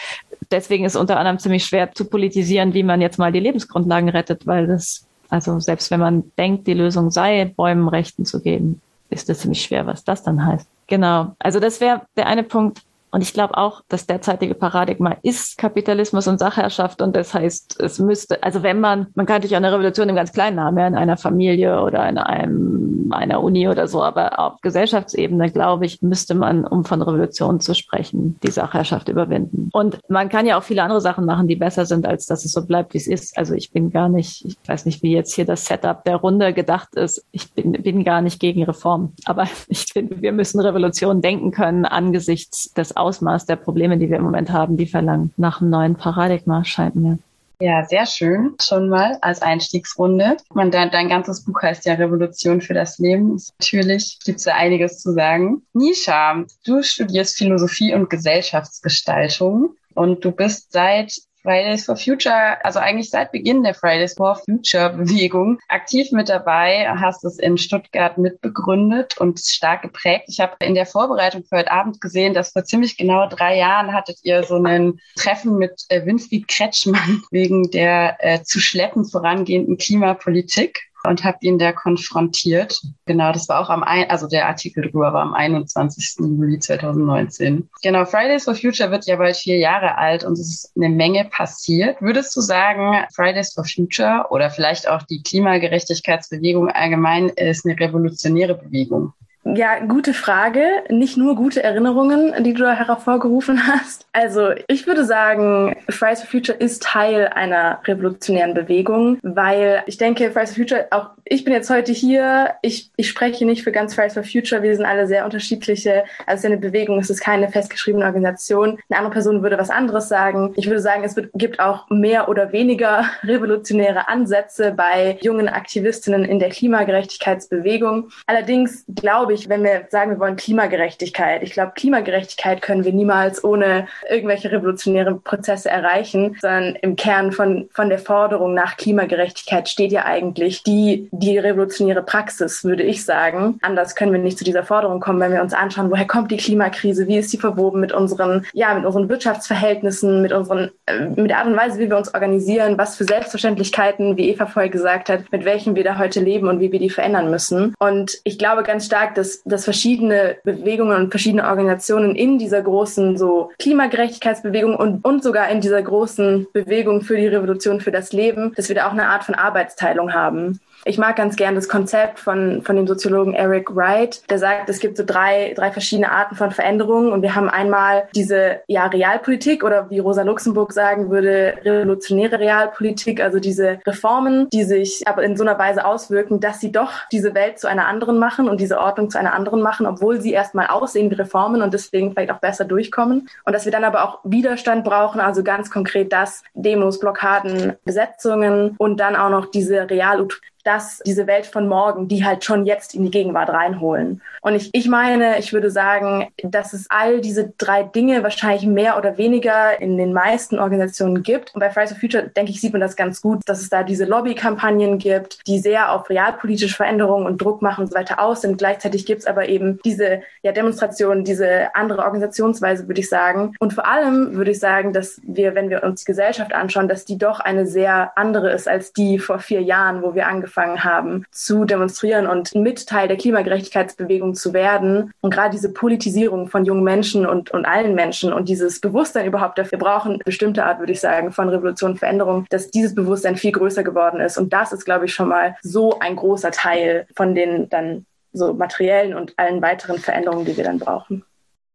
deswegen ist unter anderem ziemlich schwer zu politisieren, wie man jetzt mal die Lebensgrundlagen rettet, weil das, also selbst wenn man denkt, die Lösung sei, Bäumen Rechten zu geben, ist das ziemlich schwer, was das dann heißt. Genau. Also das wäre der eine Punkt. Und ich glaube auch, das derzeitige Paradigma ist Kapitalismus und Sachherrschaft. Und das heißt, es müsste, also wenn man, man kann natürlich eine Revolution im ganz Kleinen haben, ja, in einer Familie oder in einem, einer Uni oder so, aber auf Gesellschaftsebene, glaube ich, müsste man, um von Revolution zu sprechen, die Sachherrschaft überwinden. Und man kann ja auch viele andere Sachen machen, die besser sind, als dass es so bleibt, wie es ist. Also ich bin gar nicht, ich weiß nicht, wie jetzt hier das Setup der Runde gedacht ist. Ich bin, bin gar nicht gegen Reform. Aber ich finde, wir müssen Revolution denken können angesichts des Ausmaß der Probleme, die wir im Moment haben, die verlangen nach einem neuen Paradigma, scheint mir. Ja, sehr schön. Schon mal als Einstiegsrunde. Man, dein, dein ganzes Buch heißt ja Revolution für das Leben. Natürlich gibt es da einiges zu sagen. Nisha, du studierst Philosophie und Gesellschaftsgestaltung und du bist seit Fridays for Future, also eigentlich seit Beginn der Fridays for Future Bewegung aktiv mit dabei, hast es in Stuttgart mitbegründet und stark geprägt. Ich habe in der Vorbereitung für heute Abend gesehen, dass vor ziemlich genau drei Jahren hattet ihr so ein Treffen mit äh, Winfried Kretschmann wegen der äh, zu schleppen vorangehenden Klimapolitik und habe ihn da konfrontiert. Genau, das war auch am, ein, also der Artikel drüber war am 21. Juli 2019. Genau, Fridays for Future wird ja bald vier Jahre alt und es ist eine Menge passiert. Würdest du sagen, Fridays for Future oder vielleicht auch die Klimagerechtigkeitsbewegung allgemein ist eine revolutionäre Bewegung? Ja, gute Frage. Nicht nur gute Erinnerungen, die du da hervorgerufen hast. Also ich würde sagen, Fridays for Future ist Teil einer revolutionären Bewegung, weil ich denke, Fridays for Future, auch ich bin jetzt heute hier, ich, ich spreche nicht für ganz Fridays for Future, wir sind alle sehr unterschiedliche. Also es ist eine Bewegung, es ist keine festgeschriebene Organisation. Eine andere Person würde was anderes sagen. Ich würde sagen, es wird, gibt auch mehr oder weniger revolutionäre Ansätze bei jungen Aktivistinnen in der Klimagerechtigkeitsbewegung. Allerdings glaube ich, ich, wenn wir sagen, wir wollen Klimagerechtigkeit, ich glaube, Klimagerechtigkeit können wir niemals ohne irgendwelche revolutionäre Prozesse erreichen, sondern im Kern von, von der Forderung nach Klimagerechtigkeit steht ja eigentlich die, die revolutionäre Praxis, würde ich sagen. Anders können wir nicht zu dieser Forderung kommen, wenn wir uns anschauen, woher kommt die Klimakrise, wie ist sie verwoben mit unseren, ja, mit unseren Wirtschaftsverhältnissen, mit unseren, äh, mit der Art und Weise, wie wir uns organisieren, was für Selbstverständlichkeiten, wie Eva vorher gesagt hat, mit welchen wir da heute leben und wie wir die verändern müssen. Und ich glaube ganz stark, dass dass, dass verschiedene Bewegungen und verschiedene Organisationen in dieser großen so Klimagerechtigkeitsbewegung und, und sogar in dieser großen Bewegung für die Revolution für das Leben, dass wir da auch eine Art von Arbeitsteilung haben. Ich mag ganz gern das Konzept von, von dem Soziologen Eric Wright, der sagt, es gibt so drei, drei verschiedene Arten von Veränderungen und wir haben einmal diese ja, Realpolitik oder wie Rosa Luxemburg sagen würde, revolutionäre Realpolitik, also diese Reformen, die sich aber in so einer Weise auswirken, dass sie doch diese Welt zu einer anderen machen und diese Ordnung zu einer anderen machen, obwohl sie erstmal aussehen wie Reformen und deswegen vielleicht auch besser durchkommen. Und dass wir dann aber auch Widerstand brauchen, also ganz konkret das, Demos, Blockaden, Besetzungen und dann auch noch diese Realutopie dass diese Welt von morgen, die halt schon jetzt in die Gegenwart reinholen. Und ich, ich meine, ich würde sagen, dass es all diese drei Dinge wahrscheinlich mehr oder weniger in den meisten Organisationen gibt. Und bei Fridays for Future, denke ich, sieht man das ganz gut, dass es da diese Lobbykampagnen gibt, die sehr auf realpolitische Veränderungen und Druck machen und so weiter aus sind. Gleichzeitig gibt es aber eben diese ja, Demonstrationen, diese andere Organisationsweise, würde ich sagen. Und vor allem würde ich sagen, dass wir, wenn wir uns die Gesellschaft anschauen, dass die doch eine sehr andere ist als die vor vier Jahren, wo wir angefangen haben zu demonstrieren und mit Teil der Klimagerechtigkeitsbewegung zu werden. Und gerade diese Politisierung von jungen Menschen und, und allen Menschen und dieses Bewusstsein überhaupt dafür brauchen, bestimmte Art, würde ich sagen, von Revolution, Veränderung, dass dieses Bewusstsein viel größer geworden ist. Und das ist, glaube ich, schon mal so ein großer Teil von den dann so materiellen und allen weiteren Veränderungen, die wir dann brauchen.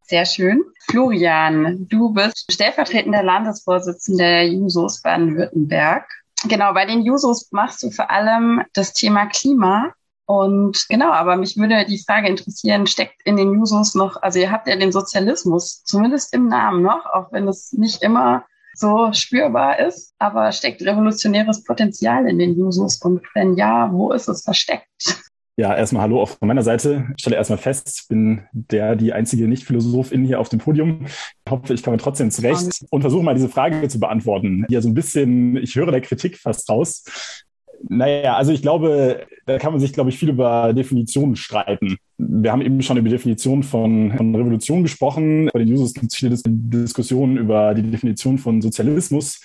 Sehr schön. Florian, du bist stellvertretender Landesvorsitzender der Jusos Baden-Württemberg. Genau, bei den Jusos machst du vor allem das Thema Klima. Und genau, aber mich würde die Frage interessieren, steckt in den Jusos noch, also ihr habt ja den Sozialismus, zumindest im Namen noch, auch wenn es nicht immer so spürbar ist, aber steckt revolutionäres Potenzial in den Jusos? Und wenn ja, wo ist es versteckt? Ja, erstmal Hallo auch von meiner Seite. Ich stelle erstmal fest, ich bin der, die einzige Nicht-Philosophin hier auf dem Podium. Ich hoffe, ich komme trotzdem zurecht und versuche mal diese Frage zu beantworten. Ja, so ein bisschen, ich höre der Kritik fast raus. Naja, also ich glaube, da kann man sich, glaube ich, viel über Definitionen streiten. Wir haben eben schon über die Definition von, von Revolution gesprochen. Bei den Users gibt es viele Diskussionen über die Definition von Sozialismus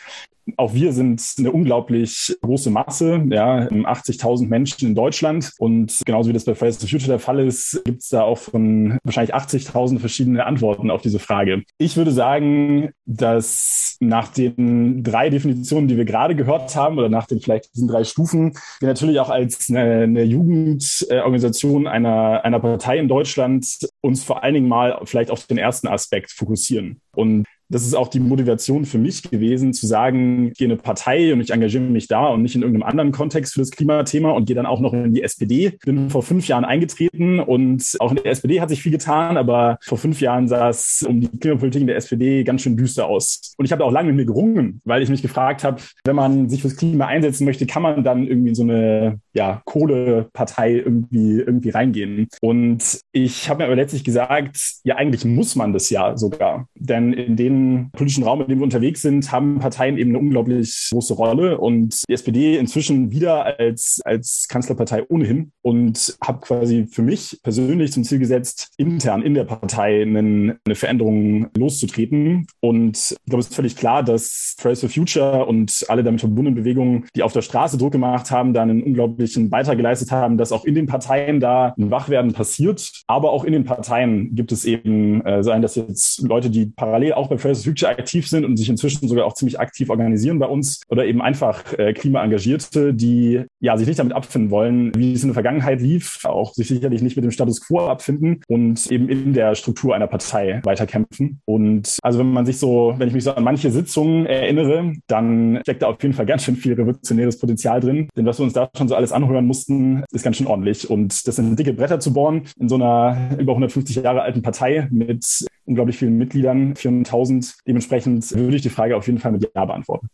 auch wir sind eine unglaublich große Masse, ja, 80.000 Menschen in Deutschland. Und genauso wie das bei Fridays for Future der Fall ist, gibt es da auch von wahrscheinlich 80.000 verschiedene Antworten auf diese Frage. Ich würde sagen, dass nach den drei Definitionen, die wir gerade gehört haben, oder nach den vielleicht diesen drei Stufen, wir natürlich auch als eine, eine Jugendorganisation einer, einer Partei in Deutschland uns vor allen Dingen mal vielleicht auf den ersten Aspekt fokussieren. Und das ist auch die Motivation für mich gewesen, zu sagen, ich gehe in eine Partei und ich engagiere mich da und nicht in irgendeinem anderen Kontext für das Klimathema und gehe dann auch noch in die SPD. Bin vor fünf Jahren eingetreten und auch in der SPD hat sich viel getan, aber vor fünf Jahren sah es um die Klimapolitik in der SPD ganz schön düster aus. Und ich habe auch lange mit mir gerungen, weil ich mich gefragt habe, wenn man sich fürs Klima einsetzen möchte, kann man dann irgendwie in so eine ja, Kohlepartei irgendwie, irgendwie reingehen. Und ich habe mir aber letztlich gesagt, ja, eigentlich muss man das ja sogar. Denn in dem politischen Raum, in dem wir unterwegs sind, haben Parteien eben eine unglaublich große Rolle und die SPD inzwischen wieder als, als Kanzlerpartei ohnehin und habe quasi für mich persönlich zum Ziel gesetzt, intern in der Partei einen, eine Veränderung loszutreten. Und ich glaube, es ist völlig klar, dass Fridays for Future und alle damit verbundenen Bewegungen, die auf der Straße Druck gemacht haben, da einen unglaublichen Beitrag geleistet haben, dass auch in den Parteien da ein Wachwerden passiert. Aber auch in den Parteien gibt es eben, äh, seien das jetzt Leute, die parallel auch bei Fridays for Future aktiv sind und sich inzwischen sogar auch ziemlich aktiv organisieren bei uns oder eben einfach äh, Klimaengagierte, die ja sich nicht damit abfinden wollen, wie es in der Vergangenheit lief, auch sich sicherlich nicht mit dem Status quo abfinden und eben in der Struktur einer Partei weiterkämpfen. Und also wenn man sich so, wenn ich mich so an manche Sitzungen erinnere, dann steckt da auf jeden Fall ganz schön viel revolutionäres Potenzial drin. Denn was wir uns da schon so alles anhören mussten, ist ganz schön ordentlich. Und das sind dicke Bretter zu bohren in so einer über 150 Jahre alten Partei mit unglaublich vielen Mitgliedern, 400.000. Dementsprechend würde ich die Frage auf jeden Fall mit Ja beantworten.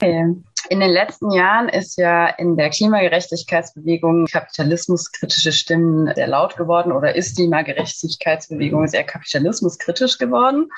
Okay. In den letzten Jahren ist ja in der Klimagerechtigkeitsbewegung kapitalismuskritische Stimmen sehr laut geworden oder ist die Klimagerechtigkeitsbewegung sehr kapitalismuskritisch geworden.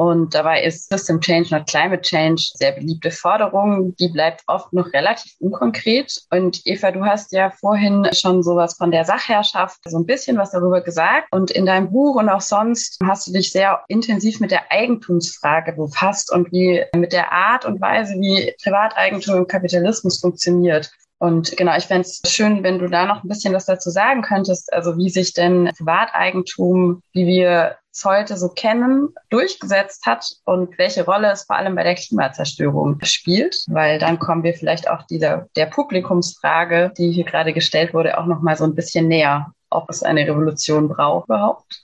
Und dabei ist System Change, not Climate Change, sehr beliebte Forderung. Die bleibt oft noch relativ unkonkret. Und Eva, du hast ja vorhin schon sowas von der Sachherrschaft, so ein bisschen was darüber gesagt. Und in deinem Buch und auch sonst hast du dich sehr intensiv mit der Eigentumsfrage befasst und wie mit der Art und Weise, wie Privateigentum im Kapitalismus funktioniert. Und genau, ich fände es schön, wenn du da noch ein bisschen was dazu sagen könntest, also wie sich denn Privateigentum, wie wir es heute so kennen, durchgesetzt hat und welche Rolle es vor allem bei der Klimazerstörung spielt, weil dann kommen wir vielleicht auch dieser der Publikumsfrage, die hier gerade gestellt wurde, auch noch mal so ein bisschen näher, ob es eine Revolution braucht überhaupt.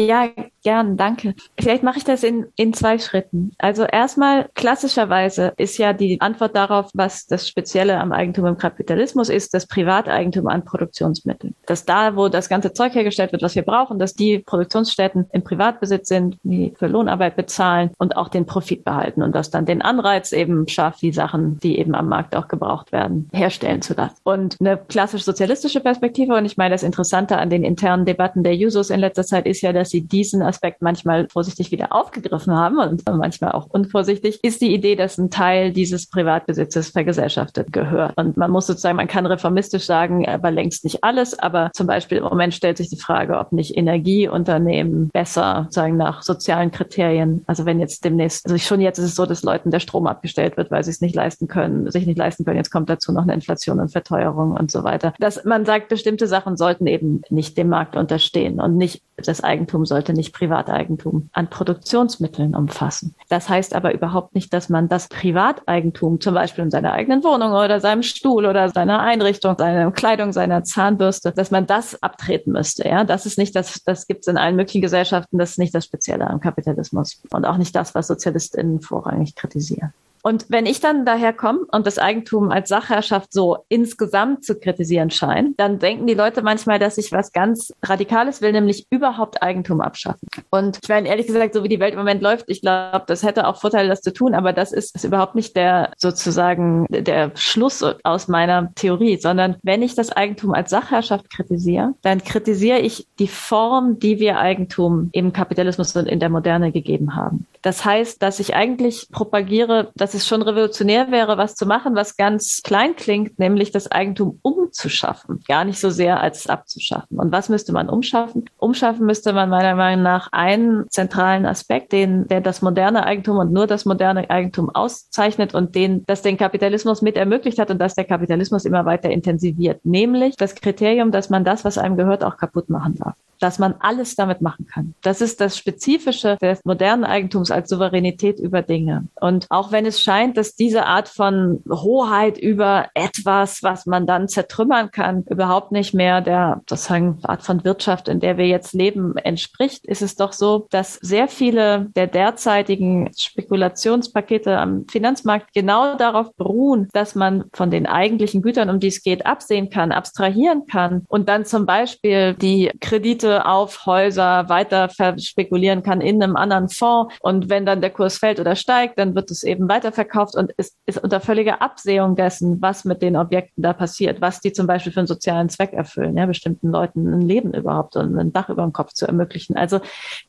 Ja, gern, danke. Vielleicht mache ich das in, in zwei Schritten. Also erstmal, klassischerweise ist ja die Antwort darauf, was das Spezielle am Eigentum im Kapitalismus ist, das Privateigentum an Produktionsmitteln. Dass da, wo das ganze Zeug hergestellt wird, was wir brauchen, dass die Produktionsstätten im Privatbesitz sind, die für Lohnarbeit bezahlen und auch den Profit behalten und das dann den Anreiz eben schafft, die Sachen, die eben am Markt auch gebraucht werden, herstellen zu lassen. Und eine klassisch sozialistische Perspektive, und ich meine, das Interessante an den internen Debatten der Jusos in letzter Zeit ist ja, dass dass sie diesen Aspekt manchmal vorsichtig wieder aufgegriffen haben und manchmal auch unvorsichtig, ist die Idee, dass ein Teil dieses Privatbesitzes vergesellschaftet gehört. Und man muss sozusagen, man kann reformistisch sagen, aber längst nicht alles, aber zum Beispiel im Moment stellt sich die Frage, ob nicht Energieunternehmen besser sozusagen nach sozialen Kriterien, also wenn jetzt demnächst, also schon jetzt ist es so, dass Leuten der Strom abgestellt wird, weil sie es nicht leisten können, sich nicht leisten können. Jetzt kommt dazu noch eine Inflation und Verteuerung und so weiter. Dass man sagt, bestimmte Sachen sollten eben nicht dem Markt unterstehen und nicht das Eigentum sollte nicht Privateigentum an Produktionsmitteln umfassen. Das heißt aber überhaupt nicht, dass man das Privateigentum, zum Beispiel in seiner eigenen Wohnung oder seinem Stuhl oder seiner Einrichtung, seiner Kleidung, seiner Zahnbürste, dass man das abtreten müsste. Ja, das ist nicht das, das gibt es in allen möglichen Gesellschaften, das ist nicht das Spezielle am Kapitalismus und auch nicht das, was SozialistInnen vorrangig kritisieren. Und wenn ich dann daher komme und das Eigentum als Sachherrschaft so insgesamt zu kritisieren scheint, dann denken die Leute manchmal, dass ich was ganz Radikales will, nämlich überhaupt Eigentum abschaffen. Und ich meine, ehrlich gesagt, so wie die Welt im Moment läuft, ich glaube, das hätte auch Vorteile, das zu tun, aber das ist, ist überhaupt nicht der sozusagen der Schluss aus meiner Theorie, sondern wenn ich das Eigentum als Sachherrschaft kritisiere, dann kritisiere ich die Form, die wir Eigentum im Kapitalismus und in der Moderne gegeben haben. Das heißt, dass ich eigentlich propagiere, dass es schon revolutionär wäre, was zu machen, was ganz klein klingt, nämlich das Eigentum umzuschaffen, gar nicht so sehr als abzuschaffen. Und was müsste man umschaffen? Umschaffen müsste man meiner Meinung nach einen zentralen Aspekt, den, der das moderne Eigentum und nur das moderne Eigentum auszeichnet und den, das den Kapitalismus mit ermöglicht hat und das der Kapitalismus immer weiter intensiviert, nämlich das Kriterium, dass man das, was einem gehört, auch kaputt machen darf dass man alles damit machen kann. Das ist das Spezifische des modernen Eigentums als Souveränität über Dinge. Und auch wenn es scheint, dass diese Art von Hoheit über etwas, was man dann zertrümmern kann, überhaupt nicht mehr der sozusagen Art von Wirtschaft, in der wir jetzt leben, entspricht, ist es doch so, dass sehr viele der derzeitigen Spekulationspakete am Finanzmarkt genau darauf beruhen, dass man von den eigentlichen Gütern, um die es geht, absehen kann, abstrahieren kann und dann zum Beispiel die Kredite Miete auf Häuser weiter verspekulieren kann in einem anderen Fonds. Und wenn dann der Kurs fällt oder steigt, dann wird es eben weiterverkauft und ist, ist unter völliger Absehung dessen, was mit den Objekten da passiert, was die zum Beispiel für einen sozialen Zweck erfüllen, ja, bestimmten Leuten ein Leben überhaupt und ein Dach über dem Kopf zu ermöglichen. Also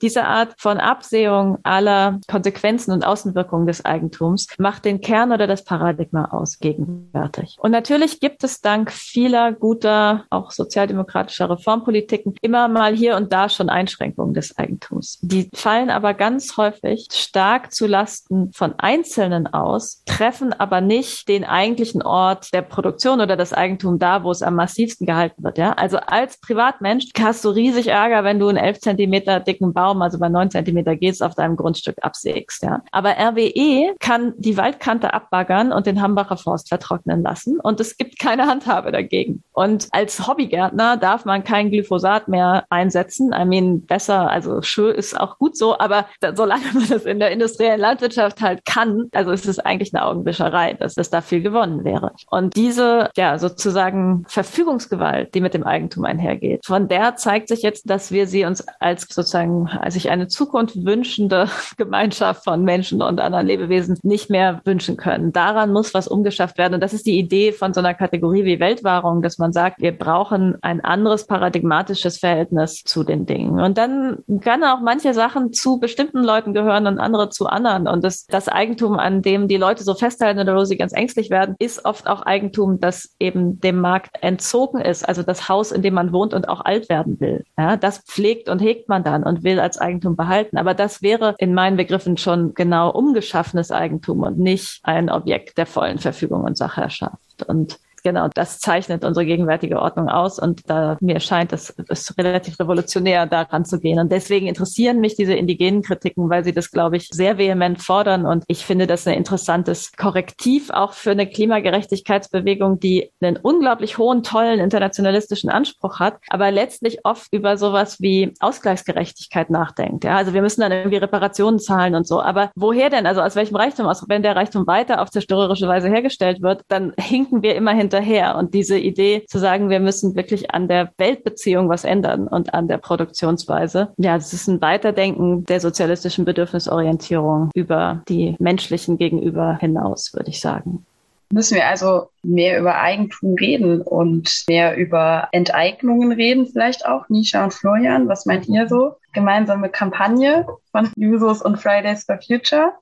diese Art von Absehung aller Konsequenzen und Außenwirkungen des Eigentums macht den Kern oder das Paradigma aus gegenwärtig. Und natürlich gibt es dank vieler guter, auch sozialdemokratischer Reformpolitiken immer mal mal hier und da schon Einschränkungen des Eigentums. Die fallen aber ganz häufig stark zu Lasten von Einzelnen aus, treffen aber nicht den eigentlichen Ort der Produktion oder das Eigentum da, wo es am massivsten gehalten wird. Ja? Also als Privatmensch hast du riesig Ärger, wenn du einen 11 Zentimeter dicken Baum, also bei 9 Zentimeter geht's, auf deinem Grundstück absägst. Ja? Aber RWE kann die Waldkante abbaggern und den Hambacher Forst vertrocknen lassen und es gibt keine Handhabe dagegen. Und als Hobbygärtner darf man kein Glyphosat mehr einsetzen. I mean, besser, also schön ist auch gut so, aber da, solange man das in der industriellen Landwirtschaft halt kann, also ist es eigentlich eine Augenwischerei, dass das da viel gewonnen wäre. Und diese, ja, sozusagen Verfügungsgewalt, die mit dem Eigentum einhergeht, von der zeigt sich jetzt, dass wir sie uns als sozusagen, als sich eine Zukunft wünschende Gemeinschaft von Menschen und anderen Lebewesen nicht mehr wünschen können. Daran muss was umgeschafft werden. Und das ist die Idee von so einer Kategorie wie Weltwahrung, dass man sagt, wir brauchen ein anderes paradigmatisches Verhältnis Verhältnis zu den Dingen. Und dann kann auch manche Sachen zu bestimmten Leuten gehören und andere zu anderen. Und das, das Eigentum, an dem die Leute so festhalten oder wo sie ganz ängstlich werden, ist oft auch Eigentum, das eben dem Markt entzogen ist. Also das Haus, in dem man wohnt und auch alt werden will. Ja, das pflegt und hegt man dann und will als Eigentum behalten. Aber das wäre in meinen Begriffen schon genau umgeschaffenes Eigentum und nicht ein Objekt der vollen Verfügung und Sachherrschaft. Und genau, das zeichnet unsere gegenwärtige Ordnung aus. Und da mir scheint, es ist relativ revolutionär, daran zu gehen. Und deswegen interessieren mich diese indigenen Kritiken, weil sie das, glaube ich, sehr vehement fordern. Und ich finde das ein interessantes Korrektiv auch für eine Klimagerechtigkeitsbewegung, die einen unglaublich hohen, tollen internationalistischen Anspruch hat, aber letztlich oft über sowas wie Ausgleichsgerechtigkeit nachdenkt. Ja, also wir müssen dann irgendwie Reparationen zahlen und so. Aber woher denn? Also aus welchem Reichtum? Aus, wenn der Reichtum weiter auf zerstörerische Weise hergestellt wird, dann hinken wir immerhin hinterher. Und diese Idee zu sagen, wir müssen wirklich an der Weltbeziehung was ändern und an der Produktionsweise. Ja, das ist ein Weiterdenken der sozialistischen Bedürfnisorientierung über die menschlichen Gegenüber hinaus, würde ich sagen müssen wir also mehr über Eigentum reden und mehr über Enteignungen reden, vielleicht auch. Nisha und Florian, was meint ihr so? Gemeinsame Kampagne von Jusos und Fridays for Future?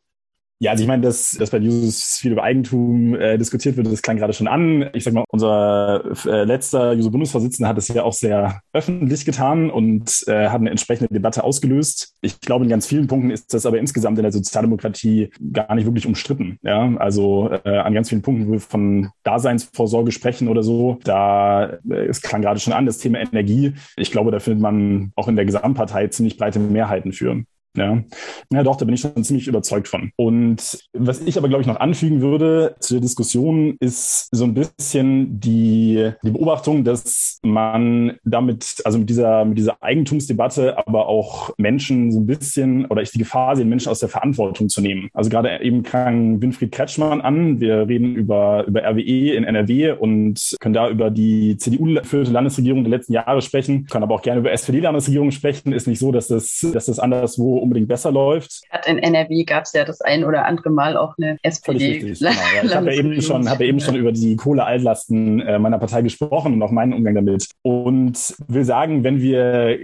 Ja, also ich meine, dass, dass bei Jusos viel über Eigentum äh, diskutiert wird, das klang gerade schon an. Ich sag mal, unser äh, letzter Juso-Bundesvorsitzender hat es ja auch sehr öffentlich getan und äh, hat eine entsprechende Debatte ausgelöst. Ich glaube, in ganz vielen Punkten ist das aber insgesamt in der Sozialdemokratie gar nicht wirklich umstritten. Ja, also äh, an ganz vielen Punkten, wo wir von Daseinsvorsorge sprechen oder so, da äh, es klang gerade schon an, das Thema Energie. Ich glaube, da findet man auch in der Gesamtpartei ziemlich breite Mehrheiten für. Ja. ja, doch, da bin ich schon ziemlich überzeugt von. Und was ich aber, glaube ich, noch anfügen würde zu der Diskussion, ist so ein bisschen die, die Beobachtung, dass man damit, also mit dieser, mit dieser Eigentumsdebatte, aber auch Menschen so ein bisschen, oder ich die Gefahr sehe, Menschen aus der Verantwortung zu nehmen. Also gerade eben klang Winfried Kretschmann an. Wir reden über, über RWE in NRW und können da über die CDU-geführte Landesregierung der letzten Jahre sprechen, können aber auch gerne über SPD-Landesregierung sprechen. Ist nicht so, dass das, dass das anderswo unbedingt besser läuft. In NRW gab es ja das ein oder andere Mal auch eine SPD. Richtig, genau. ja, ich habe ja eben schon, habe ja eben schon über die Kohlealtlasten äh, meiner Partei gesprochen und auch meinen Umgang damit. Und will sagen, wenn wir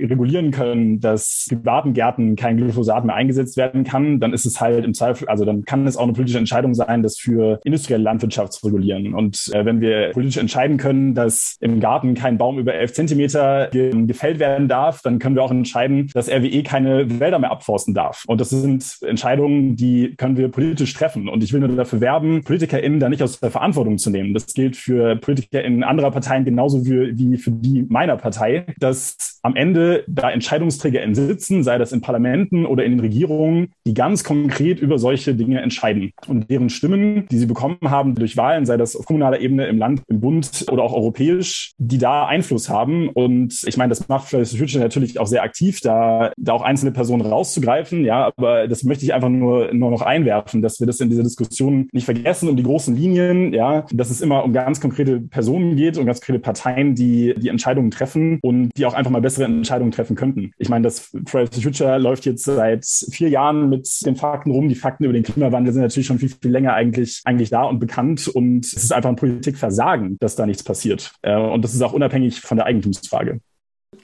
regulieren können, dass privaten Gärten kein Glyphosat mehr eingesetzt werden kann, dann ist es halt im Zweifel, also dann kann es auch eine politische Entscheidung sein, das für industrielle Landwirtschaft zu regulieren. Und äh, wenn wir politisch entscheiden können, dass im Garten kein Baum über elf Zentimeter gefällt werden darf, dann können wir auch entscheiden, dass RWE keine Wälder mehr abforsten abforsten darf. Und das sind Entscheidungen, die können wir politisch treffen. Und ich will nur dafür werben, PolitikerInnen da nicht aus der Verantwortung zu nehmen. Das gilt für PolitikerInnen anderer Parteien genauso wie, wie für die meiner Partei, dass am Ende da EntscheidungsträgerInnen sitzen, sei das in Parlamenten oder in den Regierungen, die ganz konkret über solche Dinge entscheiden. Und deren Stimmen, die sie bekommen haben durch Wahlen, sei das auf kommunaler Ebene, im Land, im Bund oder auch europäisch, die da Einfluss haben. Und ich meine, das macht Fridays for Future natürlich auch sehr aktiv, da, da auch einzelne Personen rauszugehen aufzugreifen, ja, aber das möchte ich einfach nur, nur noch einwerfen, dass wir das in dieser Diskussion nicht vergessen um die großen Linien, ja, dass es immer um ganz konkrete Personen geht, um ganz konkrete Parteien, die die Entscheidungen treffen und die auch einfach mal bessere Entscheidungen treffen könnten. Ich meine, das Fridays Future läuft jetzt seit vier Jahren mit den Fakten rum. Die Fakten über den Klimawandel sind natürlich schon viel, viel länger eigentlich, eigentlich da und bekannt und es ist einfach ein Politikversagen, dass da nichts passiert. Äh, und das ist auch unabhängig von der Eigentumsfrage.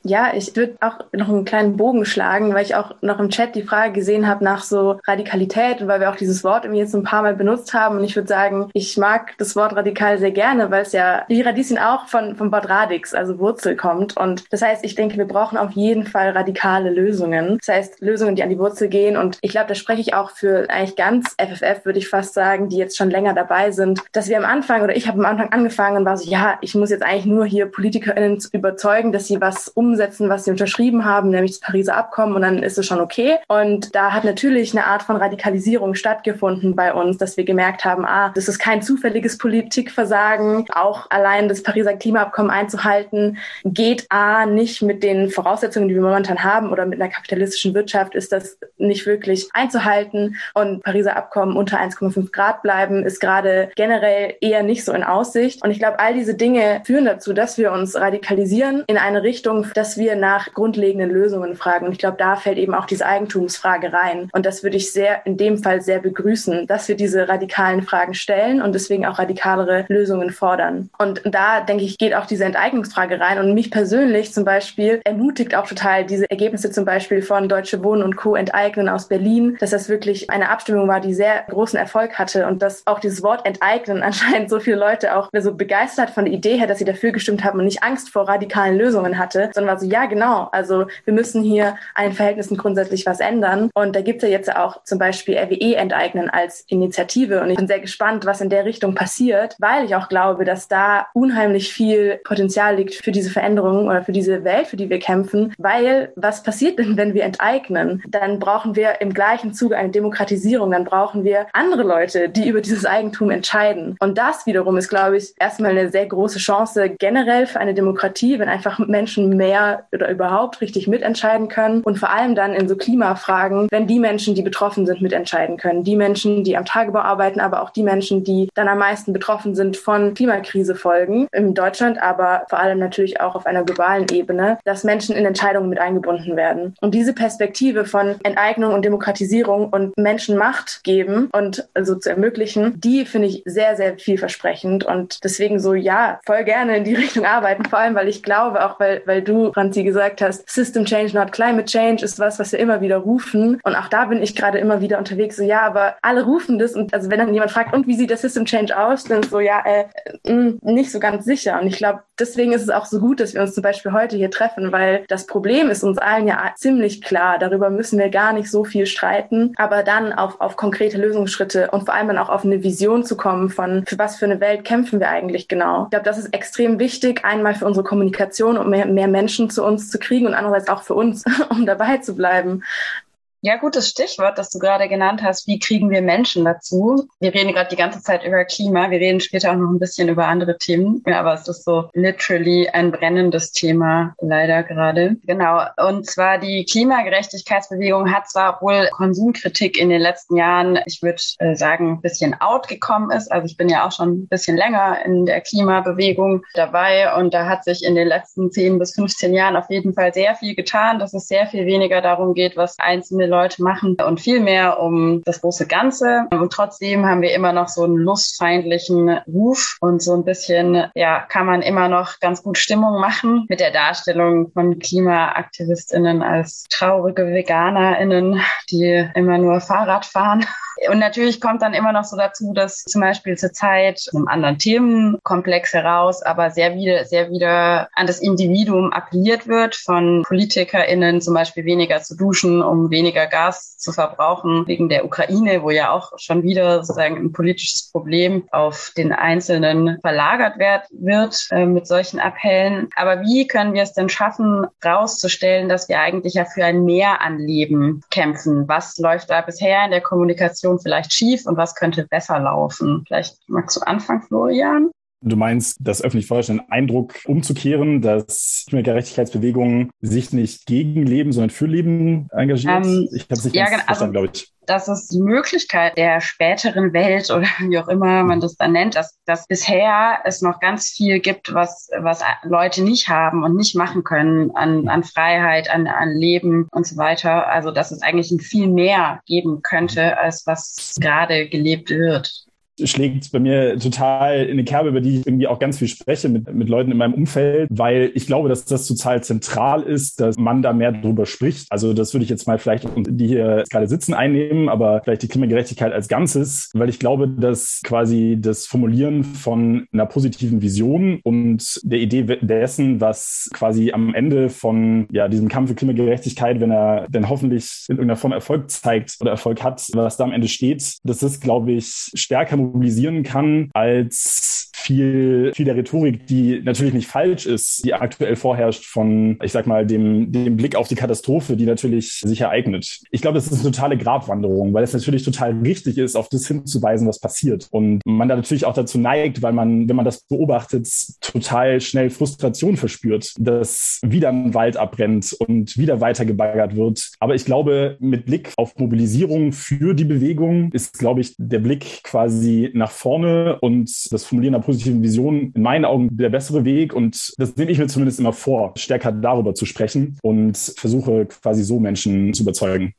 Ja, ich würde auch noch einen kleinen Bogen schlagen, weil ich auch noch im Chat die Frage gesehen habe nach so Radikalität und weil wir auch dieses Wort irgendwie jetzt ein paar Mal benutzt haben. Und ich würde sagen, ich mag das Wort radikal sehr gerne, weil es ja wie Radieschen auch von, vom Wort Radix, also Wurzel kommt. Und das heißt, ich denke, wir brauchen auf jeden Fall radikale Lösungen. Das heißt, Lösungen, die an die Wurzel gehen. Und ich glaube, da spreche ich auch für eigentlich ganz FFF, würde ich fast sagen, die jetzt schon länger dabei sind, dass wir am Anfang oder ich habe am Anfang angefangen und war so, ja, ich muss jetzt eigentlich nur hier PolitikerInnen überzeugen, dass sie was um umsetzen, was sie unterschrieben haben, nämlich das Pariser Abkommen und dann ist es schon okay. Und da hat natürlich eine Art von Radikalisierung stattgefunden bei uns, dass wir gemerkt haben, ah, das ist kein zufälliges Politikversagen. Auch allein das Pariser Klimaabkommen einzuhalten, geht A nicht mit den Voraussetzungen, die wir momentan haben oder mit einer kapitalistischen Wirtschaft ist das nicht wirklich einzuhalten. Und Pariser Abkommen unter 1,5 Grad bleiben ist gerade generell eher nicht so in Aussicht. Und ich glaube, all diese Dinge führen dazu, dass wir uns radikalisieren in eine Richtung, dass wir nach grundlegenden Lösungen fragen. Und ich glaube, da fällt eben auch diese Eigentumsfrage rein. Und das würde ich sehr, in dem Fall sehr begrüßen, dass wir diese radikalen Fragen stellen und deswegen auch radikalere Lösungen fordern. Und da, denke ich, geht auch diese Enteignungsfrage rein. Und mich persönlich zum Beispiel ermutigt auch total diese Ergebnisse zum Beispiel von Deutsche Wohnen und Co. enteignen aus Berlin, dass das wirklich eine Abstimmung war, die sehr großen Erfolg hatte und dass auch dieses Wort enteignen anscheinend so viele Leute auch so begeistert von der Idee her, dass sie dafür gestimmt haben und nicht Angst vor radikalen Lösungen hatte, sondern war so, ja, genau. Also wir müssen hier an den Verhältnissen grundsätzlich was ändern. Und da gibt es ja jetzt auch zum Beispiel RWE enteignen als Initiative. Und ich bin sehr gespannt, was in der Richtung passiert, weil ich auch glaube, dass da unheimlich viel Potenzial liegt für diese Veränderungen oder für diese Welt, für die wir kämpfen. Weil was passiert denn, wenn wir enteignen? Dann brauchen wir im gleichen Zuge eine Demokratisierung. Dann brauchen wir andere Leute, die über dieses Eigentum entscheiden. Und das wiederum ist, glaube ich, erstmal eine sehr große Chance generell für eine Demokratie, wenn einfach Menschen mehr mehr oder überhaupt richtig mitentscheiden können und vor allem dann in so Klimafragen, wenn die Menschen, die betroffen sind, mitentscheiden können. Die Menschen, die am Tagebau arbeiten, aber auch die Menschen, die dann am meisten betroffen sind von Klimakrisefolgen in Deutschland, aber vor allem natürlich auch auf einer globalen Ebene, dass Menschen in Entscheidungen mit eingebunden werden. Und diese Perspektive von Enteignung und Demokratisierung und Menschen Macht geben und so zu ermöglichen, die finde ich sehr, sehr vielversprechend und deswegen so, ja, voll gerne in die Richtung arbeiten, vor allem, weil ich glaube, auch weil, weil du Franzi, gesagt hast, System Change, not Climate Change ist was, was wir immer wieder rufen. Und auch da bin ich gerade immer wieder unterwegs, so ja, aber alle rufen das. Und also wenn dann jemand fragt, und wie sieht der System Change aus, dann so, ja, äh, mm, nicht so ganz sicher. Und ich glaube, deswegen ist es auch so gut, dass wir uns zum Beispiel heute hier treffen, weil das Problem ist uns allen ja ziemlich klar. Darüber müssen wir gar nicht so viel streiten. Aber dann auf, auf konkrete Lösungsschritte und vor allem dann auch auf eine Vision zu kommen von, für was für eine Welt kämpfen wir eigentlich genau. Ich glaube, das ist extrem wichtig, einmal für unsere Kommunikation, um mehr, mehr Menschen zu uns zu kriegen und andererseits auch für uns, um dabei zu bleiben. Ja, gutes Stichwort, das du gerade genannt hast. Wie kriegen wir Menschen dazu? Wir reden gerade die ganze Zeit über Klima. Wir reden später auch noch ein bisschen über andere Themen. Ja, aber es ist so literally ein brennendes Thema leider gerade. Genau. Und zwar die Klimagerechtigkeitsbewegung hat zwar, obwohl Konsumkritik in den letzten Jahren, ich würde äh, sagen, ein bisschen out gekommen ist. Also ich bin ja auch schon ein bisschen länger in der Klimabewegung dabei und da hat sich in den letzten 10 bis 15 Jahren auf jeden Fall sehr viel getan, dass es sehr viel weniger darum geht, was einzelne Leute machen und viel mehr um das große Ganze. Und trotzdem haben wir immer noch so einen lustfeindlichen Ruf und so ein bisschen, ja, kann man immer noch ganz gut Stimmung machen mit der Darstellung von KlimaaktivistInnen als traurige VeganerInnen, die immer nur Fahrrad fahren. Und natürlich kommt dann immer noch so dazu, dass zum Beispiel zurzeit einem anderen Themenkomplex heraus, aber sehr wieder, sehr wieder an das Individuum appelliert wird von PolitikerInnen, zum Beispiel weniger zu duschen, um weniger Gas zu verbrauchen, wegen der Ukraine, wo ja auch schon wieder sozusagen ein politisches Problem auf den Einzelnen verlagert wird äh, mit solchen Appellen. Aber wie können wir es denn schaffen, rauszustellen, dass wir eigentlich ja für ein Mehr an Leben kämpfen? Was läuft da bisher in der Kommunikation Kommunikation vielleicht schief und was könnte besser laufen? Vielleicht magst du anfangen, Florian? Du meinst, das öffentlich vorherrschenden Eindruck umzukehren, dass Klimagerechtigkeitsbewegungen sich nicht gegen Leben, sondern für Leben engagiert? Ähm, ich habe es nicht ja, ganz genau, verstanden, also, glaube ich. Das ist die Möglichkeit der späteren Welt oder wie auch immer man das dann nennt, dass, dass bisher es noch ganz viel gibt, was, was Leute nicht haben und nicht machen können an, an Freiheit, an, an Leben und so weiter. Also dass es eigentlich ein viel mehr geben könnte, als was gerade gelebt wird schlägt bei mir total in eine Kerbe, über die ich irgendwie auch ganz viel spreche mit, mit Leuten in meinem Umfeld, weil ich glaube, dass das total zentral ist, dass man da mehr drüber spricht. Also das würde ich jetzt mal vielleicht, die hier gerade sitzen, einnehmen, aber vielleicht die Klimagerechtigkeit als Ganzes, weil ich glaube, dass quasi das Formulieren von einer positiven Vision und der Idee dessen, was quasi am Ende von ja, diesem Kampf für Klimagerechtigkeit, wenn er dann hoffentlich in irgendeiner Form Erfolg zeigt oder Erfolg hat, was da am Ende steht, das ist, glaube ich, stärker mobilisieren kann als viel, viel der Rhetorik, die natürlich nicht falsch ist, die aktuell vorherrscht von, ich sag mal, dem, dem Blick auf die Katastrophe, die natürlich sich ereignet. Ich glaube, das ist eine totale Grabwanderung, weil es natürlich total richtig ist, auf das hinzuweisen, was passiert. Und man da natürlich auch dazu neigt, weil man, wenn man das beobachtet, total schnell Frustration verspürt, dass wieder ein Wald abbrennt und wieder weiter gebaggert wird. Aber ich glaube, mit Blick auf Mobilisierung für die Bewegung ist, glaube ich, der Blick quasi nach vorne und das Formulieren einer positiven Vision in meinen Augen der bessere Weg. Und das nehme ich mir zumindest immer vor, stärker darüber zu sprechen und versuche quasi so Menschen zu überzeugen.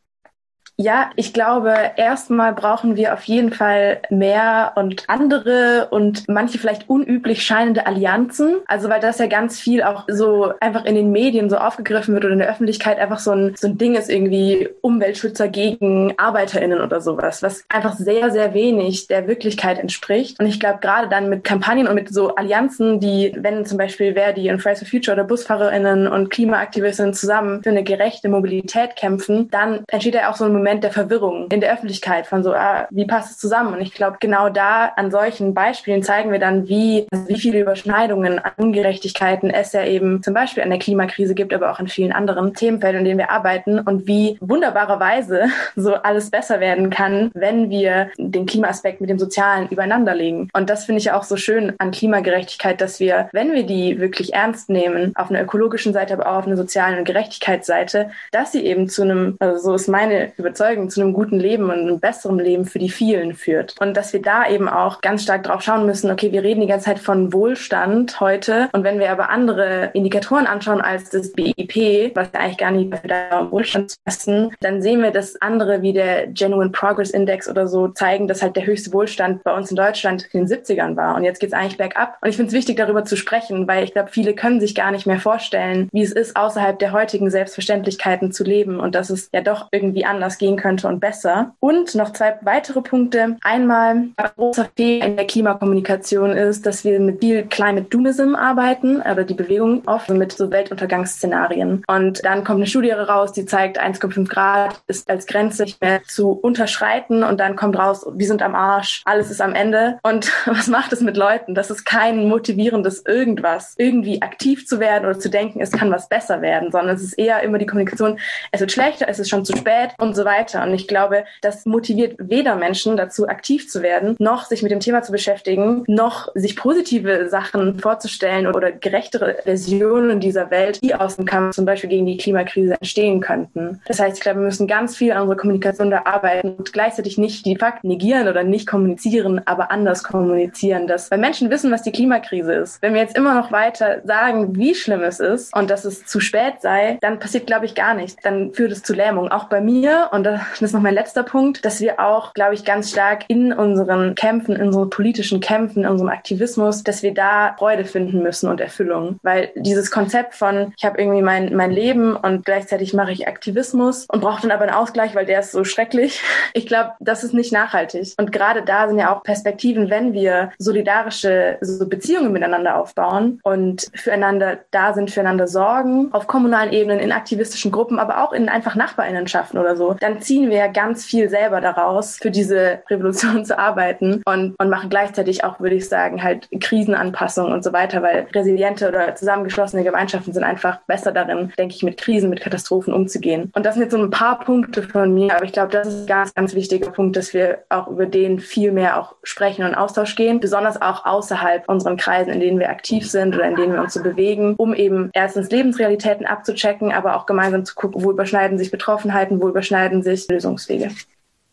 Ja, ich glaube, erstmal brauchen wir auf jeden Fall mehr und andere und manche vielleicht unüblich scheinende Allianzen. Also weil das ja ganz viel auch so einfach in den Medien so aufgegriffen wird oder in der Öffentlichkeit einfach so ein, so ein Ding ist irgendwie Umweltschützer gegen ArbeiterInnen oder sowas, was einfach sehr, sehr wenig der Wirklichkeit entspricht. Und ich glaube, gerade dann mit Kampagnen und mit so Allianzen, die, wenn zum Beispiel Verdi und Fridays for Future oder BusfahrerInnen und KlimaaktivistInnen zusammen für eine gerechte Mobilität kämpfen, dann entsteht ja auch so ein Moment, Moment der Verwirrung in der Öffentlichkeit von so, ah, wie passt es zusammen? Und ich glaube, genau da an solchen Beispielen zeigen wir dann, wie, wie viele Überschneidungen Ungerechtigkeiten es ja eben zum Beispiel an der Klimakrise gibt, aber auch in vielen anderen Themenfeldern, in denen wir arbeiten und wie wunderbarerweise so alles besser werden kann, wenn wir den Klimaaspekt mit dem Sozialen übereinander legen. Und das finde ich ja auch so schön an Klimagerechtigkeit, dass wir, wenn wir die wirklich ernst nehmen, auf einer ökologischen Seite, aber auch auf einer sozialen und Gerechtigkeitsseite, dass sie eben zu einem, also so ist meine Überzeugung, überzeugen, zu einem guten Leben und einem besseren Leben für die vielen führt. Und dass wir da eben auch ganz stark drauf schauen müssen, okay, wir reden die ganze Zeit von Wohlstand heute. Und wenn wir aber andere Indikatoren anschauen als das BIP, was eigentlich gar nicht da um Wohlstand zu messen, dann sehen wir, dass andere wie der Genuine Progress Index oder so zeigen, dass halt der höchste Wohlstand bei uns in Deutschland in den 70ern war. Und jetzt geht es eigentlich bergab. Und ich finde es wichtig, darüber zu sprechen, weil ich glaube, viele können sich gar nicht mehr vorstellen, wie es ist, außerhalb der heutigen Selbstverständlichkeiten zu leben und dass es ja doch irgendwie anders gehen könnte und besser. Und noch zwei weitere Punkte. Einmal, ein großer Fehler in der Klimakommunikation ist, dass wir mit viel Climate Doomism arbeiten, aber die Bewegung oft mit so Weltuntergangsszenarien. Und dann kommt eine Studie raus, die zeigt, 1,5 Grad ist als Grenze nicht mehr zu unterschreiten und dann kommt raus, wir sind am Arsch, alles ist am Ende. Und was macht es mit Leuten? Das ist kein motivierendes irgendwas, irgendwie aktiv zu werden oder zu denken, es kann was besser werden, sondern es ist eher immer die Kommunikation, es wird schlechter, es ist schon zu spät und so weiter. Und ich glaube, das motiviert weder Menschen dazu, aktiv zu werden, noch sich mit dem Thema zu beschäftigen, noch sich positive Sachen vorzustellen oder gerechtere Versionen dieser Welt, die aus dem Kampf zum Beispiel gegen die Klimakrise entstehen könnten. Das heißt, ich glaube, wir müssen ganz viel an unserer Kommunikation da arbeiten und gleichzeitig nicht die Fakten negieren oder nicht kommunizieren, aber anders kommunizieren. Dass, weil Menschen wissen, was die Klimakrise ist. Wenn wir jetzt immer noch weiter sagen, wie schlimm es ist und dass es zu spät sei, dann passiert, glaube ich, gar nichts. Dann führt es zu Lähmung. Auch bei mir, und das ist noch mein letzter Punkt, dass wir auch, glaube ich, ganz stark in unseren Kämpfen, in unseren politischen Kämpfen, in unserem Aktivismus, dass wir da Freude finden müssen und Erfüllung. Weil dieses Konzept von, ich habe irgendwie mein, mein Leben und gleichzeitig mache ich Aktivismus und brauche dann aber einen Ausgleich, weil der ist so schrecklich. Ich glaube, das ist nicht nachhaltig. Und gerade da sind ja auch Perspektiven, wenn wir solidarische so Beziehungen miteinander aufbauen und füreinander da sind, füreinander sorgen, auf kommunalen Ebenen, in aktivistischen Gruppen, aber auch in einfach Nachbarinnenschaften oder so, dann ziehen wir ja ganz viel selber daraus, für diese Revolution zu arbeiten und, und machen gleichzeitig auch, würde ich sagen, halt Krisenanpassung und so weiter, weil resiliente oder zusammengeschlossene Gemeinschaften sind einfach besser darin, denke ich, mit Krisen, mit Katastrophen umzugehen. Und das sind jetzt so ein paar Punkte von mir, aber ich glaube, das ist ein ganz, ganz wichtiger Punkt, dass wir auch über den viel mehr auch sprechen und Austausch gehen, besonders auch außerhalb unseren Kreisen, in denen wir aktiv sind oder in denen wir uns so bewegen, um eben erstens Lebensrealitäten abzuchecken, aber auch gemeinsam zu gucken, wo überschneiden sich Betroffenheiten, wo überschneiden sich Lösungswege.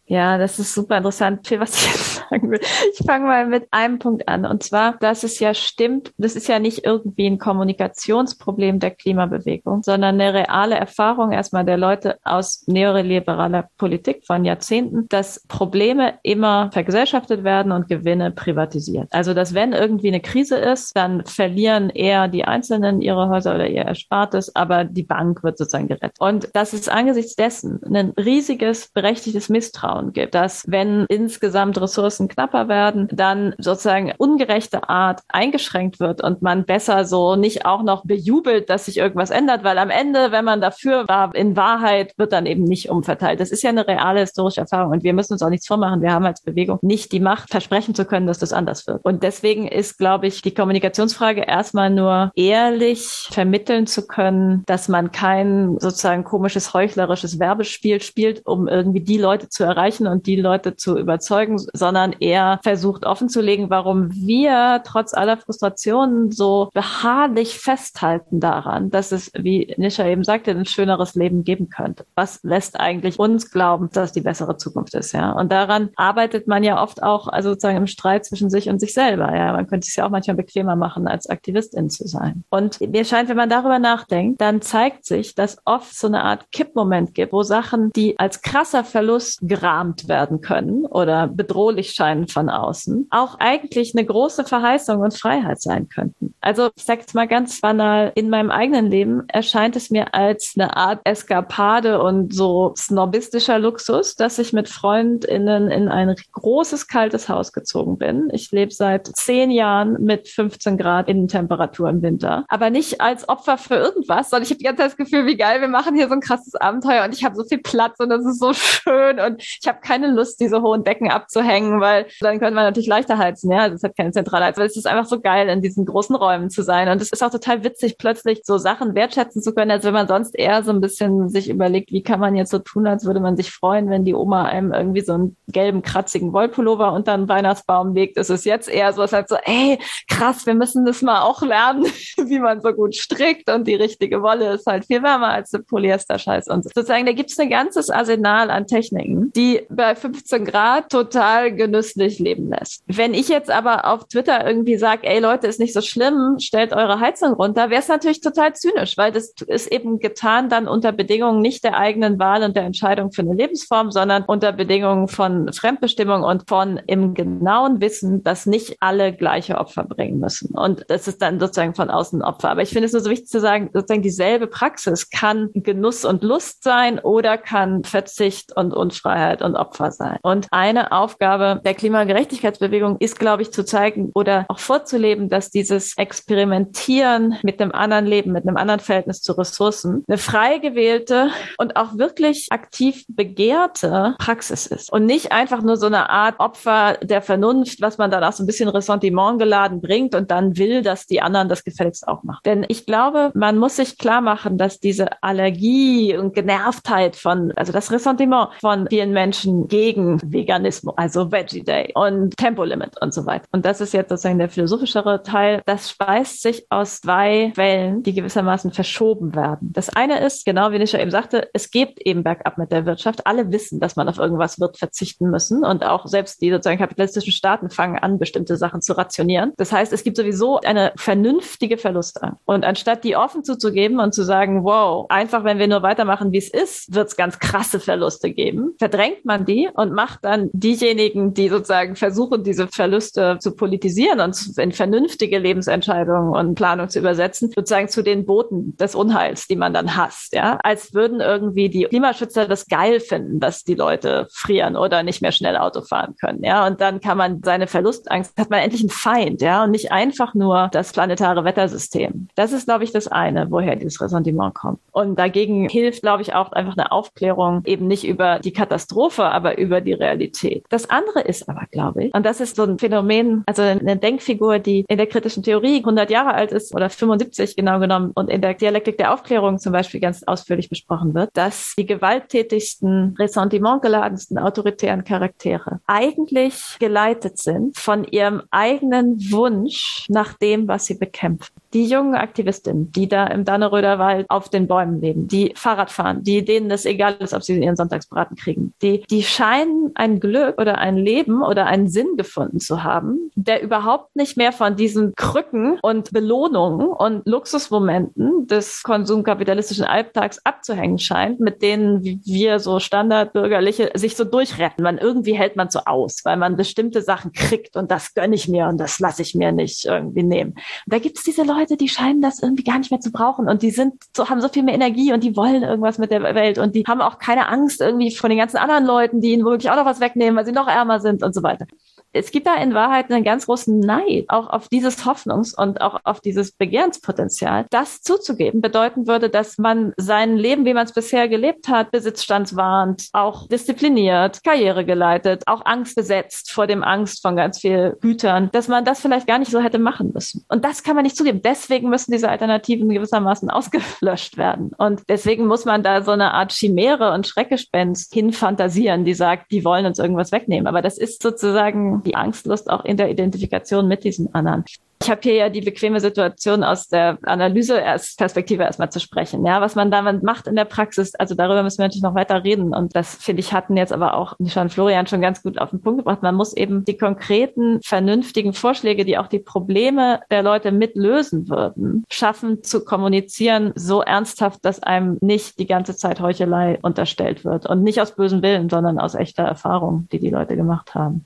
Ja, das ist super interessant, viel, was ich jetzt sagen will. Ich fange mal mit einem Punkt an. Und zwar, dass es ja stimmt, das ist ja nicht irgendwie ein Kommunikationsproblem der Klimabewegung, sondern eine reale Erfahrung erstmal der Leute aus neoliberaler Politik von Jahrzehnten, dass Probleme immer vergesellschaftet werden und Gewinne privatisiert. Also, dass wenn irgendwie eine Krise ist, dann verlieren eher die Einzelnen ihre Häuser oder ihr Erspartes, aber die Bank wird sozusagen gerettet. Und dass es angesichts dessen ein riesiges, berechtigtes Misstrauen gibt, dass wenn insgesamt Ressourcen knapper werden, dann sozusagen ungerechte Art eingeschränkt wird und man besser so nicht auch noch bejubelt, dass sich irgendwas ändert, weil am Ende, wenn man dafür war, in Wahrheit wird dann eben nicht umverteilt. Das ist ja eine reale historische Erfahrung und wir müssen uns auch nichts vormachen. Wir haben als Bewegung nicht die Macht, versprechen zu können, dass das anders wird. Und deswegen ist, glaube ich, die Kommunikationsfrage erstmal nur ehrlich vermitteln zu können, dass man kein sozusagen komisches heuchlerisches Werbespiel spielt, um irgendwie die Leute zu erreichen und die Leute zu überzeugen, sondern eher versucht offenzulegen, warum wir trotz aller Frustrationen so beharrlich festhalten daran, dass es, wie Nisha eben sagte, ein schöneres Leben geben könnte. Was lässt eigentlich uns glauben, dass die bessere Zukunft ist, ja? Und daran arbeitet man ja oft auch, also sozusagen im Streit zwischen sich und sich selber, ja? Man könnte es ja auch manchmal bequemer machen, als Aktivistin zu sein. Und mir scheint, wenn man darüber nachdenkt, dann zeigt sich, dass oft so eine Art Kippmoment gibt, wo Sachen, die als krasser Verlust gerahmt werden können oder bedrohlich scheinen von außen, auch eigentlich eine große Verheißung und Freiheit sein könnten. Also ich sage jetzt mal ganz banal, in meinem eigenen Leben erscheint es mir als eine Art Eskapade und so snobistischer Luxus, dass ich mit FreundInnen in ein großes, kaltes Haus gezogen bin. Ich lebe seit zehn Jahren mit 15 Grad Innentemperatur im Winter. Aber nicht als Opfer für irgendwas, sondern ich habe die ganze Zeit das Gefühl, wie geil, wir machen hier so ein krasses Abenteuer und ich habe so viel Platz und das ist so schön und ich habe keine Lust, diese hohen Decken abzuhängen, weil dann könnte man natürlich leichter heizen, ja, das hat keine Zentralheiz, aber es ist einfach so geil, in diesen großen Räumen zu sein und es ist auch total witzig, plötzlich so Sachen wertschätzen zu können, als wenn man sonst eher so ein bisschen sich überlegt, wie kann man jetzt so tun, als würde man sich freuen, wenn die Oma einem irgendwie so einen gelben, kratzigen Wollpullover unter den Weihnachtsbaum legt. Es ist jetzt eher so, es halt so, ey, krass, wir müssen das mal auch lernen, wie man so gut strickt und die richtige Wolle ist halt viel wärmer als der Polyester-Scheiß und so. sozusagen, da gibt es ein ganzes Arsenal an Techniken, die bei 15 Grad total genüsslich leben lässt. Wenn ich jetzt aber auf Twitter irgendwie sage, ey Leute, ist nicht so schlimm, stellt eure Heizung runter, wäre es natürlich total zynisch, weil das ist eben getan dann unter Bedingungen nicht der eigenen Wahl und der Entscheidung für eine Lebensform, sondern unter Bedingungen von Fremdbestimmung und von im genauen Wissen, dass nicht alle gleiche Opfer bringen müssen. Und das ist dann sozusagen von außen Opfer. Aber ich finde es nur so wichtig zu sagen, sozusagen dieselbe Praxis kann Genuss und Lust sein oder kann Verzicht und Unfreiheit und Opfer sein. Und eine Aufgabe der Klimagerechtigkeitsbewegung ist, glaube ich, zu zeigen oder auch vorzuleben, dass dieses Experimentieren mit einem anderen Leben, mit einem anderen Verhältnis zu Ressourcen eine frei gewählte und auch wirklich aktiv begehrte Praxis ist und nicht einfach nur so eine Art Opfer der Vernunft, was man dann auch so ein bisschen Ressentiment geladen bringt und dann will, dass die anderen das gefälligst auch machen. Denn ich glaube, man muss sich klar machen, dass diese Allergie und Genervtheit von, also das Ressentiment von vielen Menschen gegen Veganismus, also Veggie Day und Tempolimit und so weiter. Und das ist jetzt sozusagen der philosophischere Teil. Das speist sich aus zwei Wellen, die gewissermaßen verschoben werden. Das eine ist, genau wie Nisha eben sagte, es geht eben bergab mit der Wirtschaft. Alle wissen, dass man auf irgendwas wird verzichten müssen und auch selbst die sozusagen kapitalistischen Staaten fangen an, bestimmte Sachen zu rationieren. Das heißt, es gibt sowieso eine vernünftige Verlustangst. Und anstatt die offen zuzugeben und zu sagen, wow, einfach wenn wir nur weitermachen, wie es ist, wird es ganz krasse Verluste geben, verdrängt man die und macht dann diejenigen, die sozusagen versuchen, diese Verluste zu politisieren und in vernünftige Lebensentscheidungen und Planung zu übersetzen, sozusagen zu den Boten des Unheils, die man dann hasst, ja, als würden irgendwie die Klimaschützer das geil finden, dass die Leute frieren oder nicht mehr schnell Auto fahren können, ja, und dann kann man seine Verlustangst, hat man endlich einen Feind, ja, und nicht einfach nur das planetare Wettersystem. Das ist, glaube ich, das eine, woher dieses Ressentiment kommt. Und dagegen hilft, glaube ich, auch einfach eine Aufklärung eben nicht über die Katastrophe, aber über die Realität. Das andere ist aber, glaube ich, und das ist so ein Phänomen, also eine Denkfigur, die in der kritischen Theorie 100 Jahre alt ist oder 75 genau genommen und in der Dialektik der Aufklärung zum Beispiel ganz ausführlich besprochen wird, dass die gewalttätigsten, ressentimentgeladensten autoritären Charaktere eigentlich geleitet sind von ihrem eigenen Wunsch nach dem, was sie bekämpfen die jungen Aktivistinnen, die da im Danneröder Wald auf den Bäumen leben, die Fahrrad fahren, die denen es egal ist, ob sie ihren Sonntagsbraten kriegen, die, die scheinen ein Glück oder ein Leben oder einen Sinn gefunden zu haben, der überhaupt nicht mehr von diesen Krücken und Belohnungen und Luxusmomenten des konsumkapitalistischen Alltags abzuhängen scheint, mit denen wir so Standardbürgerliche sich so durchretten. Man irgendwie hält man so aus, weil man bestimmte Sachen kriegt und das gönne ich mir und das lasse ich mir nicht irgendwie nehmen. Und da gibt es diese Leute, Leute, die scheinen das irgendwie gar nicht mehr zu brauchen und die sind so, haben so viel mehr Energie und die wollen irgendwas mit der Welt und die haben auch keine Angst irgendwie von den ganzen anderen Leuten, die ihnen womöglich auch noch was wegnehmen, weil sie noch ärmer sind und so weiter es gibt da in Wahrheit einen ganz großen Neid auch auf dieses Hoffnungs- und auch auf dieses Begehrenspotenzial. Das zuzugeben bedeuten würde, dass man sein Leben, wie man es bisher gelebt hat, besitzstandswarnt, auch diszipliniert, Karriere geleitet, auch Angst besetzt vor dem Angst von ganz viel Gütern, dass man das vielleicht gar nicht so hätte machen müssen. Und das kann man nicht zugeben. Deswegen müssen diese Alternativen gewissermaßen ausgelöscht werden. Und deswegen muss man da so eine Art Chimäre und Schreckgespenst hinfantasieren, die sagt, die wollen uns irgendwas wegnehmen. Aber das ist sozusagen die Angstlust auch in der Identifikation mit diesen anderen. Ich habe hier ja die bequeme Situation aus der Analyse-Perspektive erstmal zu sprechen. Ja, was man damit macht in der Praxis, also darüber müssen wir natürlich noch weiter reden. Und das, finde ich, hatten jetzt aber auch und Florian schon ganz gut auf den Punkt gebracht. Man muss eben die konkreten, vernünftigen Vorschläge, die auch die Probleme der Leute mitlösen würden, schaffen zu kommunizieren, so ernsthaft, dass einem nicht die ganze Zeit Heuchelei unterstellt wird. Und nicht aus bösem Willen, sondern aus echter Erfahrung, die die Leute gemacht haben.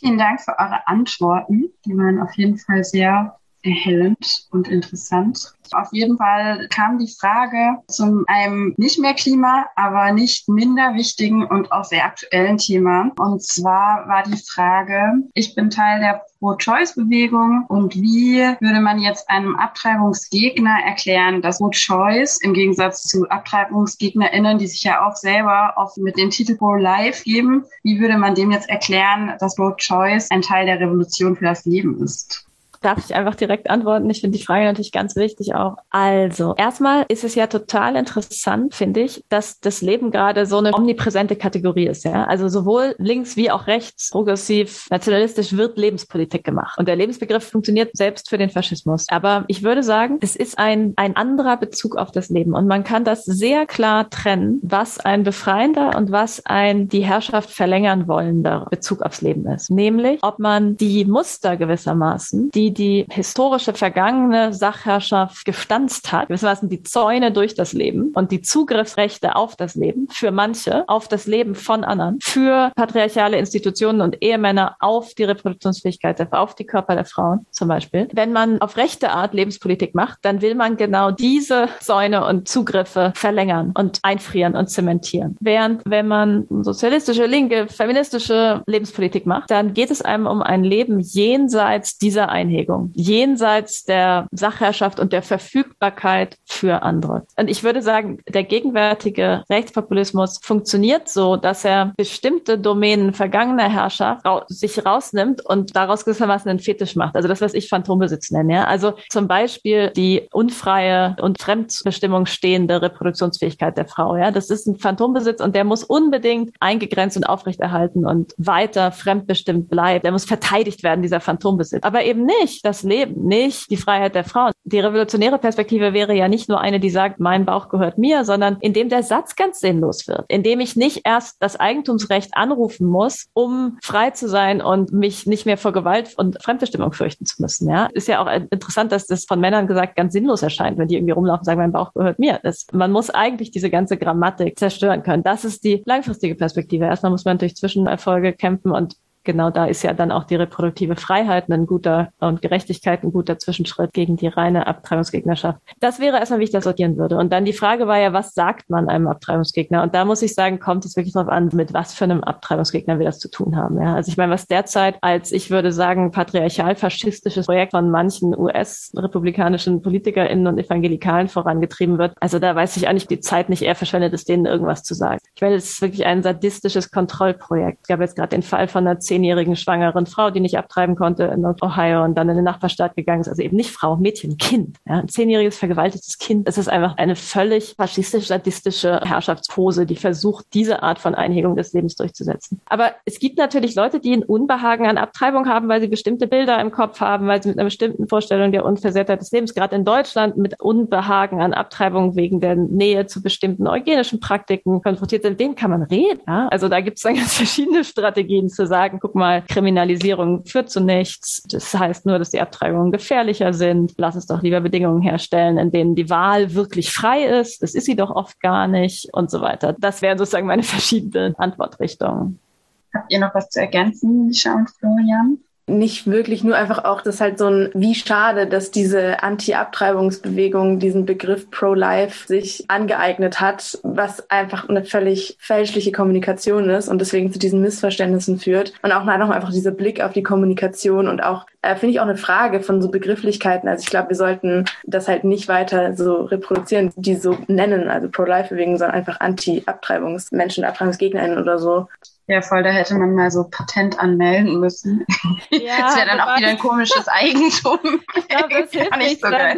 Vielen Dank für eure Antworten. Die waren auf jeden Fall sehr erhellend und interessant. Auf jeden Fall kam die Frage zu einem nicht mehr Klima, aber nicht minder wichtigen und auch sehr aktuellen Thema. Und zwar war die Frage, ich bin Teil der Pro-Choice-Bewegung und wie würde man jetzt einem Abtreibungsgegner erklären, dass Pro-Choice im Gegensatz zu AbtreibungsgegnerInnen, die sich ja auch selber oft mit dem Titel Pro-Life geben, wie würde man dem jetzt erklären, dass Pro-Choice ein Teil der Revolution für das Leben ist? Darf ich einfach direkt antworten? Ich finde die Frage natürlich ganz wichtig auch. Also, erstmal ist es ja total interessant, finde ich, dass das Leben gerade so eine omnipräsente Kategorie ist, ja. Also sowohl links wie auch rechts, progressiv, nationalistisch wird Lebenspolitik gemacht. Und der Lebensbegriff funktioniert selbst für den Faschismus. Aber ich würde sagen, es ist ein, ein anderer Bezug auf das Leben. Und man kann das sehr klar trennen, was ein befreiender und was ein die Herrschaft verlängern wollender Bezug aufs Leben ist. Nämlich, ob man die Muster gewissermaßen, die die historische vergangene Sachherrschaft gestanzt hat, gewissermaßen die Zäune durch das Leben und die Zugriffsrechte auf das Leben für manche, auf das Leben von anderen, für patriarchale Institutionen und Ehemänner auf die Reproduktionsfähigkeit, auf die Körper der Frauen zum Beispiel. Wenn man auf rechte Art Lebenspolitik macht, dann will man genau diese Zäune und Zugriffe verlängern und einfrieren und zementieren. Während wenn man sozialistische, linke, feministische Lebenspolitik macht, dann geht es einem um ein Leben jenseits dieser Einhegung. Bewegung, jenseits der Sachherrschaft und der Verfügbarkeit für andere. Und ich würde sagen, der gegenwärtige Rechtspopulismus funktioniert so, dass er bestimmte Domänen vergangener Herrschaft sich rausnimmt und daraus gewissermaßen einen Fetisch macht. Also das, was ich Phantombesitz nenne. Ja? Also zum Beispiel die unfreie und Fremdbestimmung stehende Reproduktionsfähigkeit der Frau. Ja? Das ist ein Phantombesitz und der muss unbedingt eingegrenzt und aufrechterhalten und weiter fremdbestimmt bleiben. Der muss verteidigt werden, dieser Phantombesitz. Aber eben nicht nicht das Leben, nicht die Freiheit der Frauen. Die revolutionäre Perspektive wäre ja nicht nur eine, die sagt, mein Bauch gehört mir, sondern indem der Satz ganz sinnlos wird, indem ich nicht erst das Eigentumsrecht anrufen muss, um frei zu sein und mich nicht mehr vor Gewalt und Fremdbestimmung fürchten zu müssen. Ja, ist ja auch interessant, dass das von Männern gesagt ganz sinnlos erscheint, wenn die irgendwie rumlaufen und sagen, mein Bauch gehört mir. Das, man muss eigentlich diese ganze Grammatik zerstören können. Das ist die langfristige Perspektive. Erstmal muss man durch Zwischenerfolge kämpfen und genau da ist ja dann auch die reproduktive Freiheit ein guter und Gerechtigkeit ein guter Zwischenschritt gegen die reine Abtreibungsgegnerschaft. Das wäre erstmal, wie ich das sortieren würde. Und dann die Frage war ja, was sagt man einem Abtreibungsgegner? Und da muss ich sagen, kommt es wirklich darauf an, mit was für einem Abtreibungsgegner wir das zu tun haben. Ja, also ich meine, was derzeit als, ich würde sagen, patriarchal-faschistisches Projekt von manchen US-republikanischen PolitikerInnen und Evangelikalen vorangetrieben wird. Also da weiß ich eigentlich, die Zeit nicht eher verschwendet ist, denen irgendwas zu sagen. Ich meine, es ist wirklich ein sadistisches Kontrollprojekt. Es gab jetzt gerade den Fall von einer zehnjährigen schwangeren Frau, die nicht abtreiben konnte in Ohio und dann in den Nachbarstaat gegangen ist. Also eben nicht Frau, Mädchen, Kind. Ja, ein zehnjähriges vergewaltigtes Kind. Es ist einfach eine völlig faschistisch-sadistische Herrschaftspose, die versucht, diese Art von Einhegung des Lebens durchzusetzen. Aber es gibt natürlich Leute, die ein Unbehagen an Abtreibung haben, weil sie bestimmte Bilder im Kopf haben, weil sie mit einer bestimmten Vorstellung der Unversehrtheit des Lebens, gerade in Deutschland, mit Unbehagen an Abtreibung wegen der Nähe zu bestimmten eugenischen Praktiken konfrontiert sind. Denen kann man reden. Ja? Also da gibt es dann ganz verschiedene Strategien zu sagen, guck mal, Kriminalisierung führt zu nichts. Das heißt nur, dass die Abtreibungen gefährlicher sind. Lass uns doch lieber Bedingungen herstellen, in denen die Wahl wirklich frei ist. Das ist sie doch oft gar nicht und so weiter. Das wären sozusagen meine verschiedenen Antwortrichtungen. Habt ihr noch was zu ergänzen, Lisha und Florian? Nicht wirklich, nur einfach auch, das halt so ein, wie schade, dass diese Anti-Abtreibungsbewegung diesen Begriff Pro-Life sich angeeignet hat, was einfach eine völlig fälschliche Kommunikation ist und deswegen zu diesen Missverständnissen führt. Und auch noch einfach dieser Blick auf die Kommunikation und auch, äh, finde ich auch eine Frage von so Begrifflichkeiten. Also ich glaube, wir sollten das halt nicht weiter so reproduzieren, die so nennen, also Pro-Life-Bewegung, sondern einfach Anti-Abtreibungsmenschen, AbtreibungsgegnerInnen oder so. Ja, voll, da hätte man mal so Patent anmelden müssen. Ja, das wäre dann auch wieder ein komisches Eigentum. Ich glaube, das hilft nicht so geil.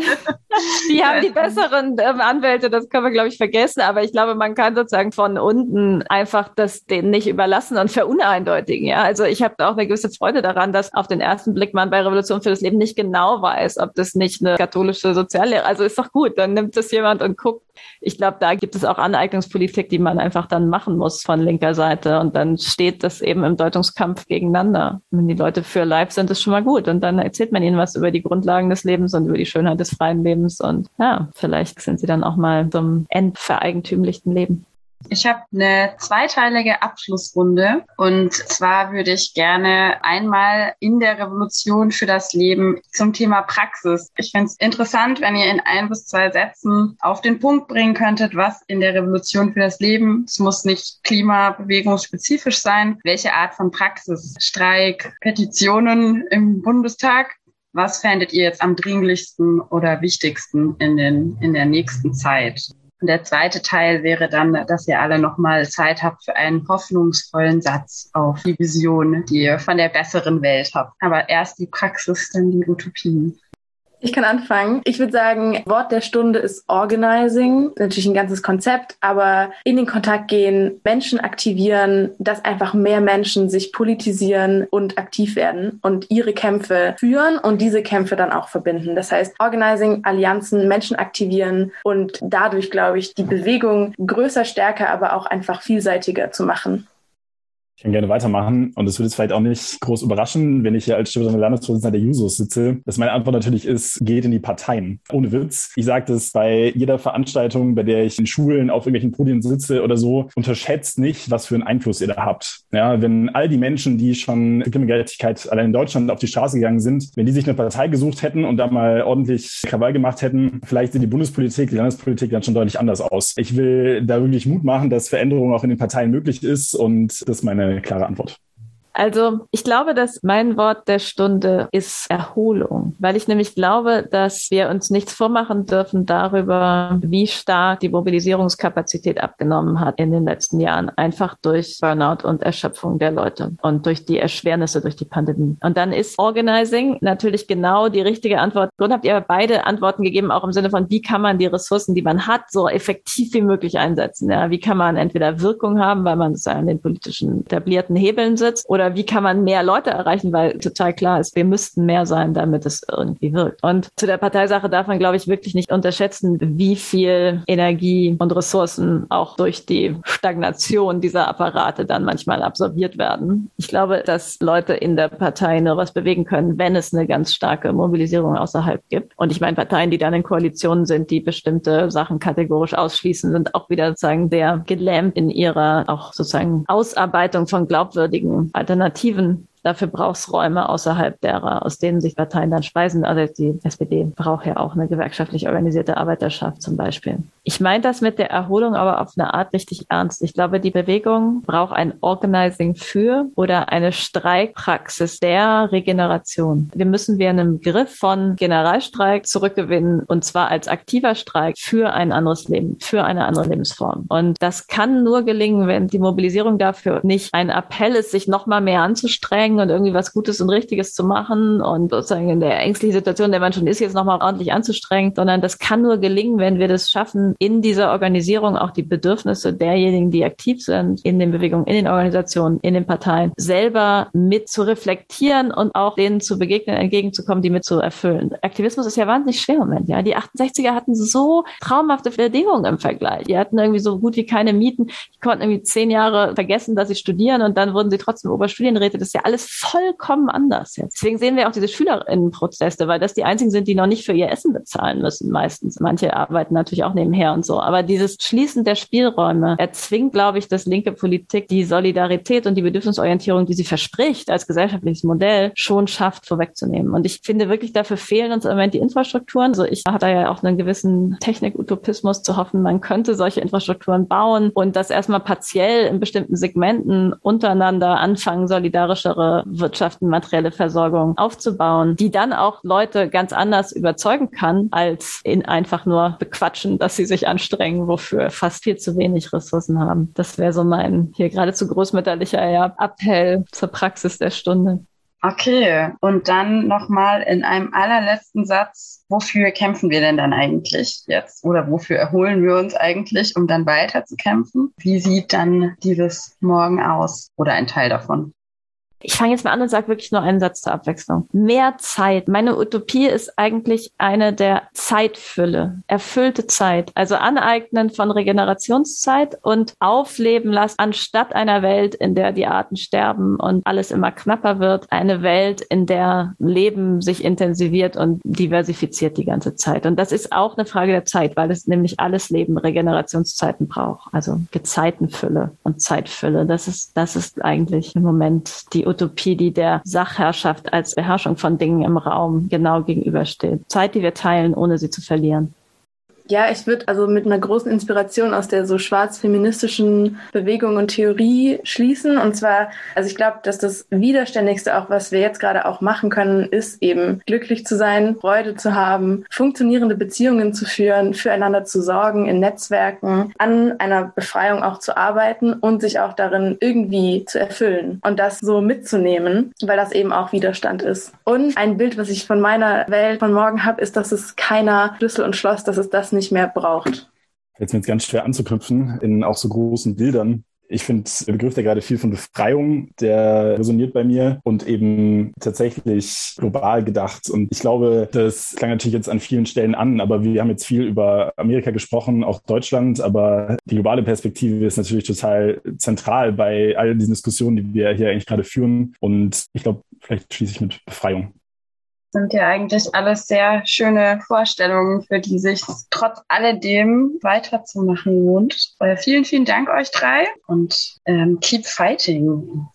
Die haben die besseren ähm, Anwälte, das können wir, glaube ich, vergessen. Aber ich glaube, man kann sozusagen von unten einfach das denen nicht überlassen und veruneindeutigen. Ja, also ich habe auch eine gewisse Freude daran, dass auf den ersten Blick man bei Revolution für das Leben nicht genau weiß, ob das nicht eine katholische Soziallehre, also ist doch gut, dann nimmt das jemand und guckt. Ich glaube, da gibt es auch Aneignungspolitik, die man einfach dann machen muss von linker Seite und dann steht das eben im Deutungskampf gegeneinander. Wenn die Leute für Live sind, ist schon mal gut. Und dann erzählt man ihnen was über die Grundlagen des Lebens und über die Schönheit des freien Lebens. Und ja, vielleicht sind sie dann auch mal zum entvereigentümlichten Leben. Ich habe eine zweiteilige Abschlussrunde und zwar würde ich gerne einmal in der Revolution für das Leben zum Thema Praxis. Ich finde es interessant, wenn ihr in ein bis zwei Sätzen auf den Punkt bringen könntet, was in der Revolution für das Leben, es muss nicht klimabewegungsspezifisch sein, welche Art von Praxis, Streik, Petitionen im Bundestag, was fändet ihr jetzt am dringlichsten oder wichtigsten in, den, in der nächsten Zeit? Und der zweite Teil wäre dann, dass ihr alle nochmal Zeit habt für einen hoffnungsvollen Satz auf die Vision, die ihr von der besseren Welt habt. Aber erst die Praxis, dann die Utopie. Ich kann anfangen. Ich würde sagen, Wort der Stunde ist Organizing. Natürlich ein ganzes Konzept, aber in den Kontakt gehen, Menschen aktivieren, dass einfach mehr Menschen sich politisieren und aktiv werden und ihre Kämpfe führen und diese Kämpfe dann auch verbinden. Das heißt, Organizing, Allianzen, Menschen aktivieren und dadurch, glaube ich, die Bewegung größer, stärker, aber auch einfach vielseitiger zu machen. Ich kann gerne weitermachen. Und es wird jetzt vielleicht auch nicht groß überraschen, wenn ich hier als stellvertretender Landesvorsitzender der Jusos sitze, dass meine Antwort natürlich ist, geht in die Parteien. Ohne Witz. Ich sage das bei jeder Veranstaltung, bei der ich in Schulen auf irgendwelchen Podien sitze oder so, unterschätzt nicht, was für einen Einfluss ihr da habt. Ja, wenn all die Menschen, die schon Klimagerechtigkeit allein in Deutschland auf die Straße gegangen sind, wenn die sich eine Partei gesucht hätten und da mal ordentlich Krawall gemacht hätten, vielleicht sieht die Bundespolitik, die Landespolitik dann schon deutlich anders aus. Ich will da wirklich Mut machen, dass Veränderung auch in den Parteien möglich ist und das meine klare Antwort. Also ich glaube, dass mein Wort der Stunde ist Erholung, weil ich nämlich glaube, dass wir uns nichts vormachen dürfen darüber, wie stark die Mobilisierungskapazität abgenommen hat in den letzten Jahren, einfach durch Burnout und Erschöpfung der Leute und durch die Erschwernisse durch die Pandemie. Und dann ist Organizing natürlich genau die richtige Antwort. Grund habt ihr beide Antworten gegeben, auch im Sinne von, wie kann man die Ressourcen, die man hat, so effektiv wie möglich einsetzen. Ja, wie kann man entweder Wirkung haben, weil man an den politischen etablierten Hebeln sitzt, oder oder wie kann man mehr Leute erreichen, weil total klar ist, wir müssten mehr sein, damit es irgendwie wirkt. Und zu der Parteisache darf man, glaube ich, wirklich nicht unterschätzen, wie viel Energie und Ressourcen auch durch die Stagnation dieser Apparate dann manchmal absorbiert werden. Ich glaube, dass Leute in der Partei nur was bewegen können, wenn es eine ganz starke Mobilisierung außerhalb gibt. Und ich meine, Parteien, die dann in Koalitionen sind, die bestimmte Sachen kategorisch ausschließen, sind auch wieder sozusagen sehr gelähmt in ihrer auch sozusagen Ausarbeitung von glaubwürdigen Alternativen Alternativen Dafür braucht es Räume außerhalb derer, aus denen sich Parteien dann speisen. Also die SPD braucht ja auch eine gewerkschaftlich organisierte Arbeiterschaft zum Beispiel. Ich meine das mit der Erholung aber auf eine Art richtig ernst. Ich glaube, die Bewegung braucht ein Organizing für oder eine Streikpraxis der Regeneration. Wir müssen wir einen Begriff von Generalstreik zurückgewinnen und zwar als aktiver Streik für ein anderes Leben, für eine andere Lebensform. Und das kann nur gelingen, wenn die Mobilisierung dafür nicht ein Appell ist, sich noch mal mehr anzustrengen, anstrengen und irgendwie was Gutes und Richtiges zu machen und sozusagen in der ängstlichen Situation, in der man schon ist, jetzt nochmal ordentlich anzustrengen, sondern das kann nur gelingen, wenn wir das schaffen, in dieser Organisierung auch die Bedürfnisse derjenigen, die aktiv sind, in den Bewegungen, in den Organisationen, in den Parteien, selber mit zu reflektieren und auch denen zu begegnen, entgegenzukommen, die mit zu erfüllen. Aktivismus ist ja wahnsinnig schwer im Moment, ja. Die 68er hatten so traumhafte Bedingungen im Vergleich. Die hatten irgendwie so gut wie keine Mieten. Die konnten irgendwie zehn Jahre vergessen, dass sie studieren und dann wurden sie trotzdem Oberstudienräte. Das ist ja alles vollkommen anders jetzt. Deswegen sehen wir auch diese Schülerinnenproteste, weil das die einzigen sind, die noch nicht für ihr Essen bezahlen müssen meistens. Manche arbeiten natürlich auch nebenher und so. Aber dieses Schließen der Spielräume erzwingt, glaube ich, dass linke Politik die Solidarität und die Bedürfnisorientierung, die sie verspricht als gesellschaftliches Modell, schon schafft, vorwegzunehmen. Und ich finde wirklich, dafür fehlen uns im Moment die Infrastrukturen. Also ich da ja auch einen gewissen Technik-Utopismus zu hoffen, man könnte solche Infrastrukturen bauen und das erstmal partiell in bestimmten Segmenten untereinander anfangen, solidarischere Wirtschaften, materielle Versorgung aufzubauen, die dann auch Leute ganz anders überzeugen kann, als in einfach nur bequatschen, dass sie sich anstrengen, wofür fast viel zu wenig Ressourcen haben. Das wäre so mein hier geradezu großmütterlicher ja, Appell zur Praxis der Stunde. Okay, und dann nochmal in einem allerletzten Satz, wofür kämpfen wir denn dann eigentlich jetzt? Oder wofür erholen wir uns eigentlich, um dann weiter zu kämpfen? Wie sieht dann dieses Morgen aus oder ein Teil davon? Ich fange jetzt mal an und sage wirklich nur einen Satz zur Abwechslung. Mehr Zeit. Meine Utopie ist eigentlich eine der Zeitfülle, erfüllte Zeit. Also Aneignen von Regenerationszeit und aufleben lassen, anstatt einer Welt, in der die Arten sterben und alles immer knapper wird, eine Welt, in der Leben sich intensiviert und diversifiziert die ganze Zeit. Und das ist auch eine Frage der Zeit, weil es nämlich alles Leben Regenerationszeiten braucht. Also Gezeitenfülle und Zeitfülle. Das ist, das ist eigentlich im Moment die Utopie, die der Sachherrschaft als Beherrschung von Dingen im Raum genau gegenübersteht. Zeit, die wir teilen, ohne sie zu verlieren. Ja, ich würde also mit einer großen Inspiration aus der so schwarz-feministischen Bewegung und Theorie schließen. Und zwar, also ich glaube, dass das Widerständigste auch, was wir jetzt gerade auch machen können, ist eben glücklich zu sein, Freude zu haben, funktionierende Beziehungen zu führen, füreinander zu sorgen in Netzwerken, an einer Befreiung auch zu arbeiten und sich auch darin irgendwie zu erfüllen und das so mitzunehmen, weil das eben auch Widerstand ist. Und ein Bild, was ich von meiner Welt von morgen habe, ist, dass es keiner Schlüssel und Schloss, dass es nicht mehr braucht. Jetzt mir jetzt ganz schwer anzuknüpfen in auch so großen Bildern. Ich finde der Begriff, der gerade viel von Befreiung, der resoniert bei mir und eben tatsächlich global gedacht. Und ich glaube, das klang natürlich jetzt an vielen Stellen an, aber wir haben jetzt viel über Amerika gesprochen, auch Deutschland, aber die globale Perspektive ist natürlich total zentral bei all diesen Diskussionen, die wir hier eigentlich gerade führen. Und ich glaube, vielleicht schließe ich mit Befreiung sind ja eigentlich alles sehr schöne Vorstellungen, für die sich trotz alledem weiterzumachen lohnt. Äh, vielen, vielen Dank euch drei und ähm, keep fighting.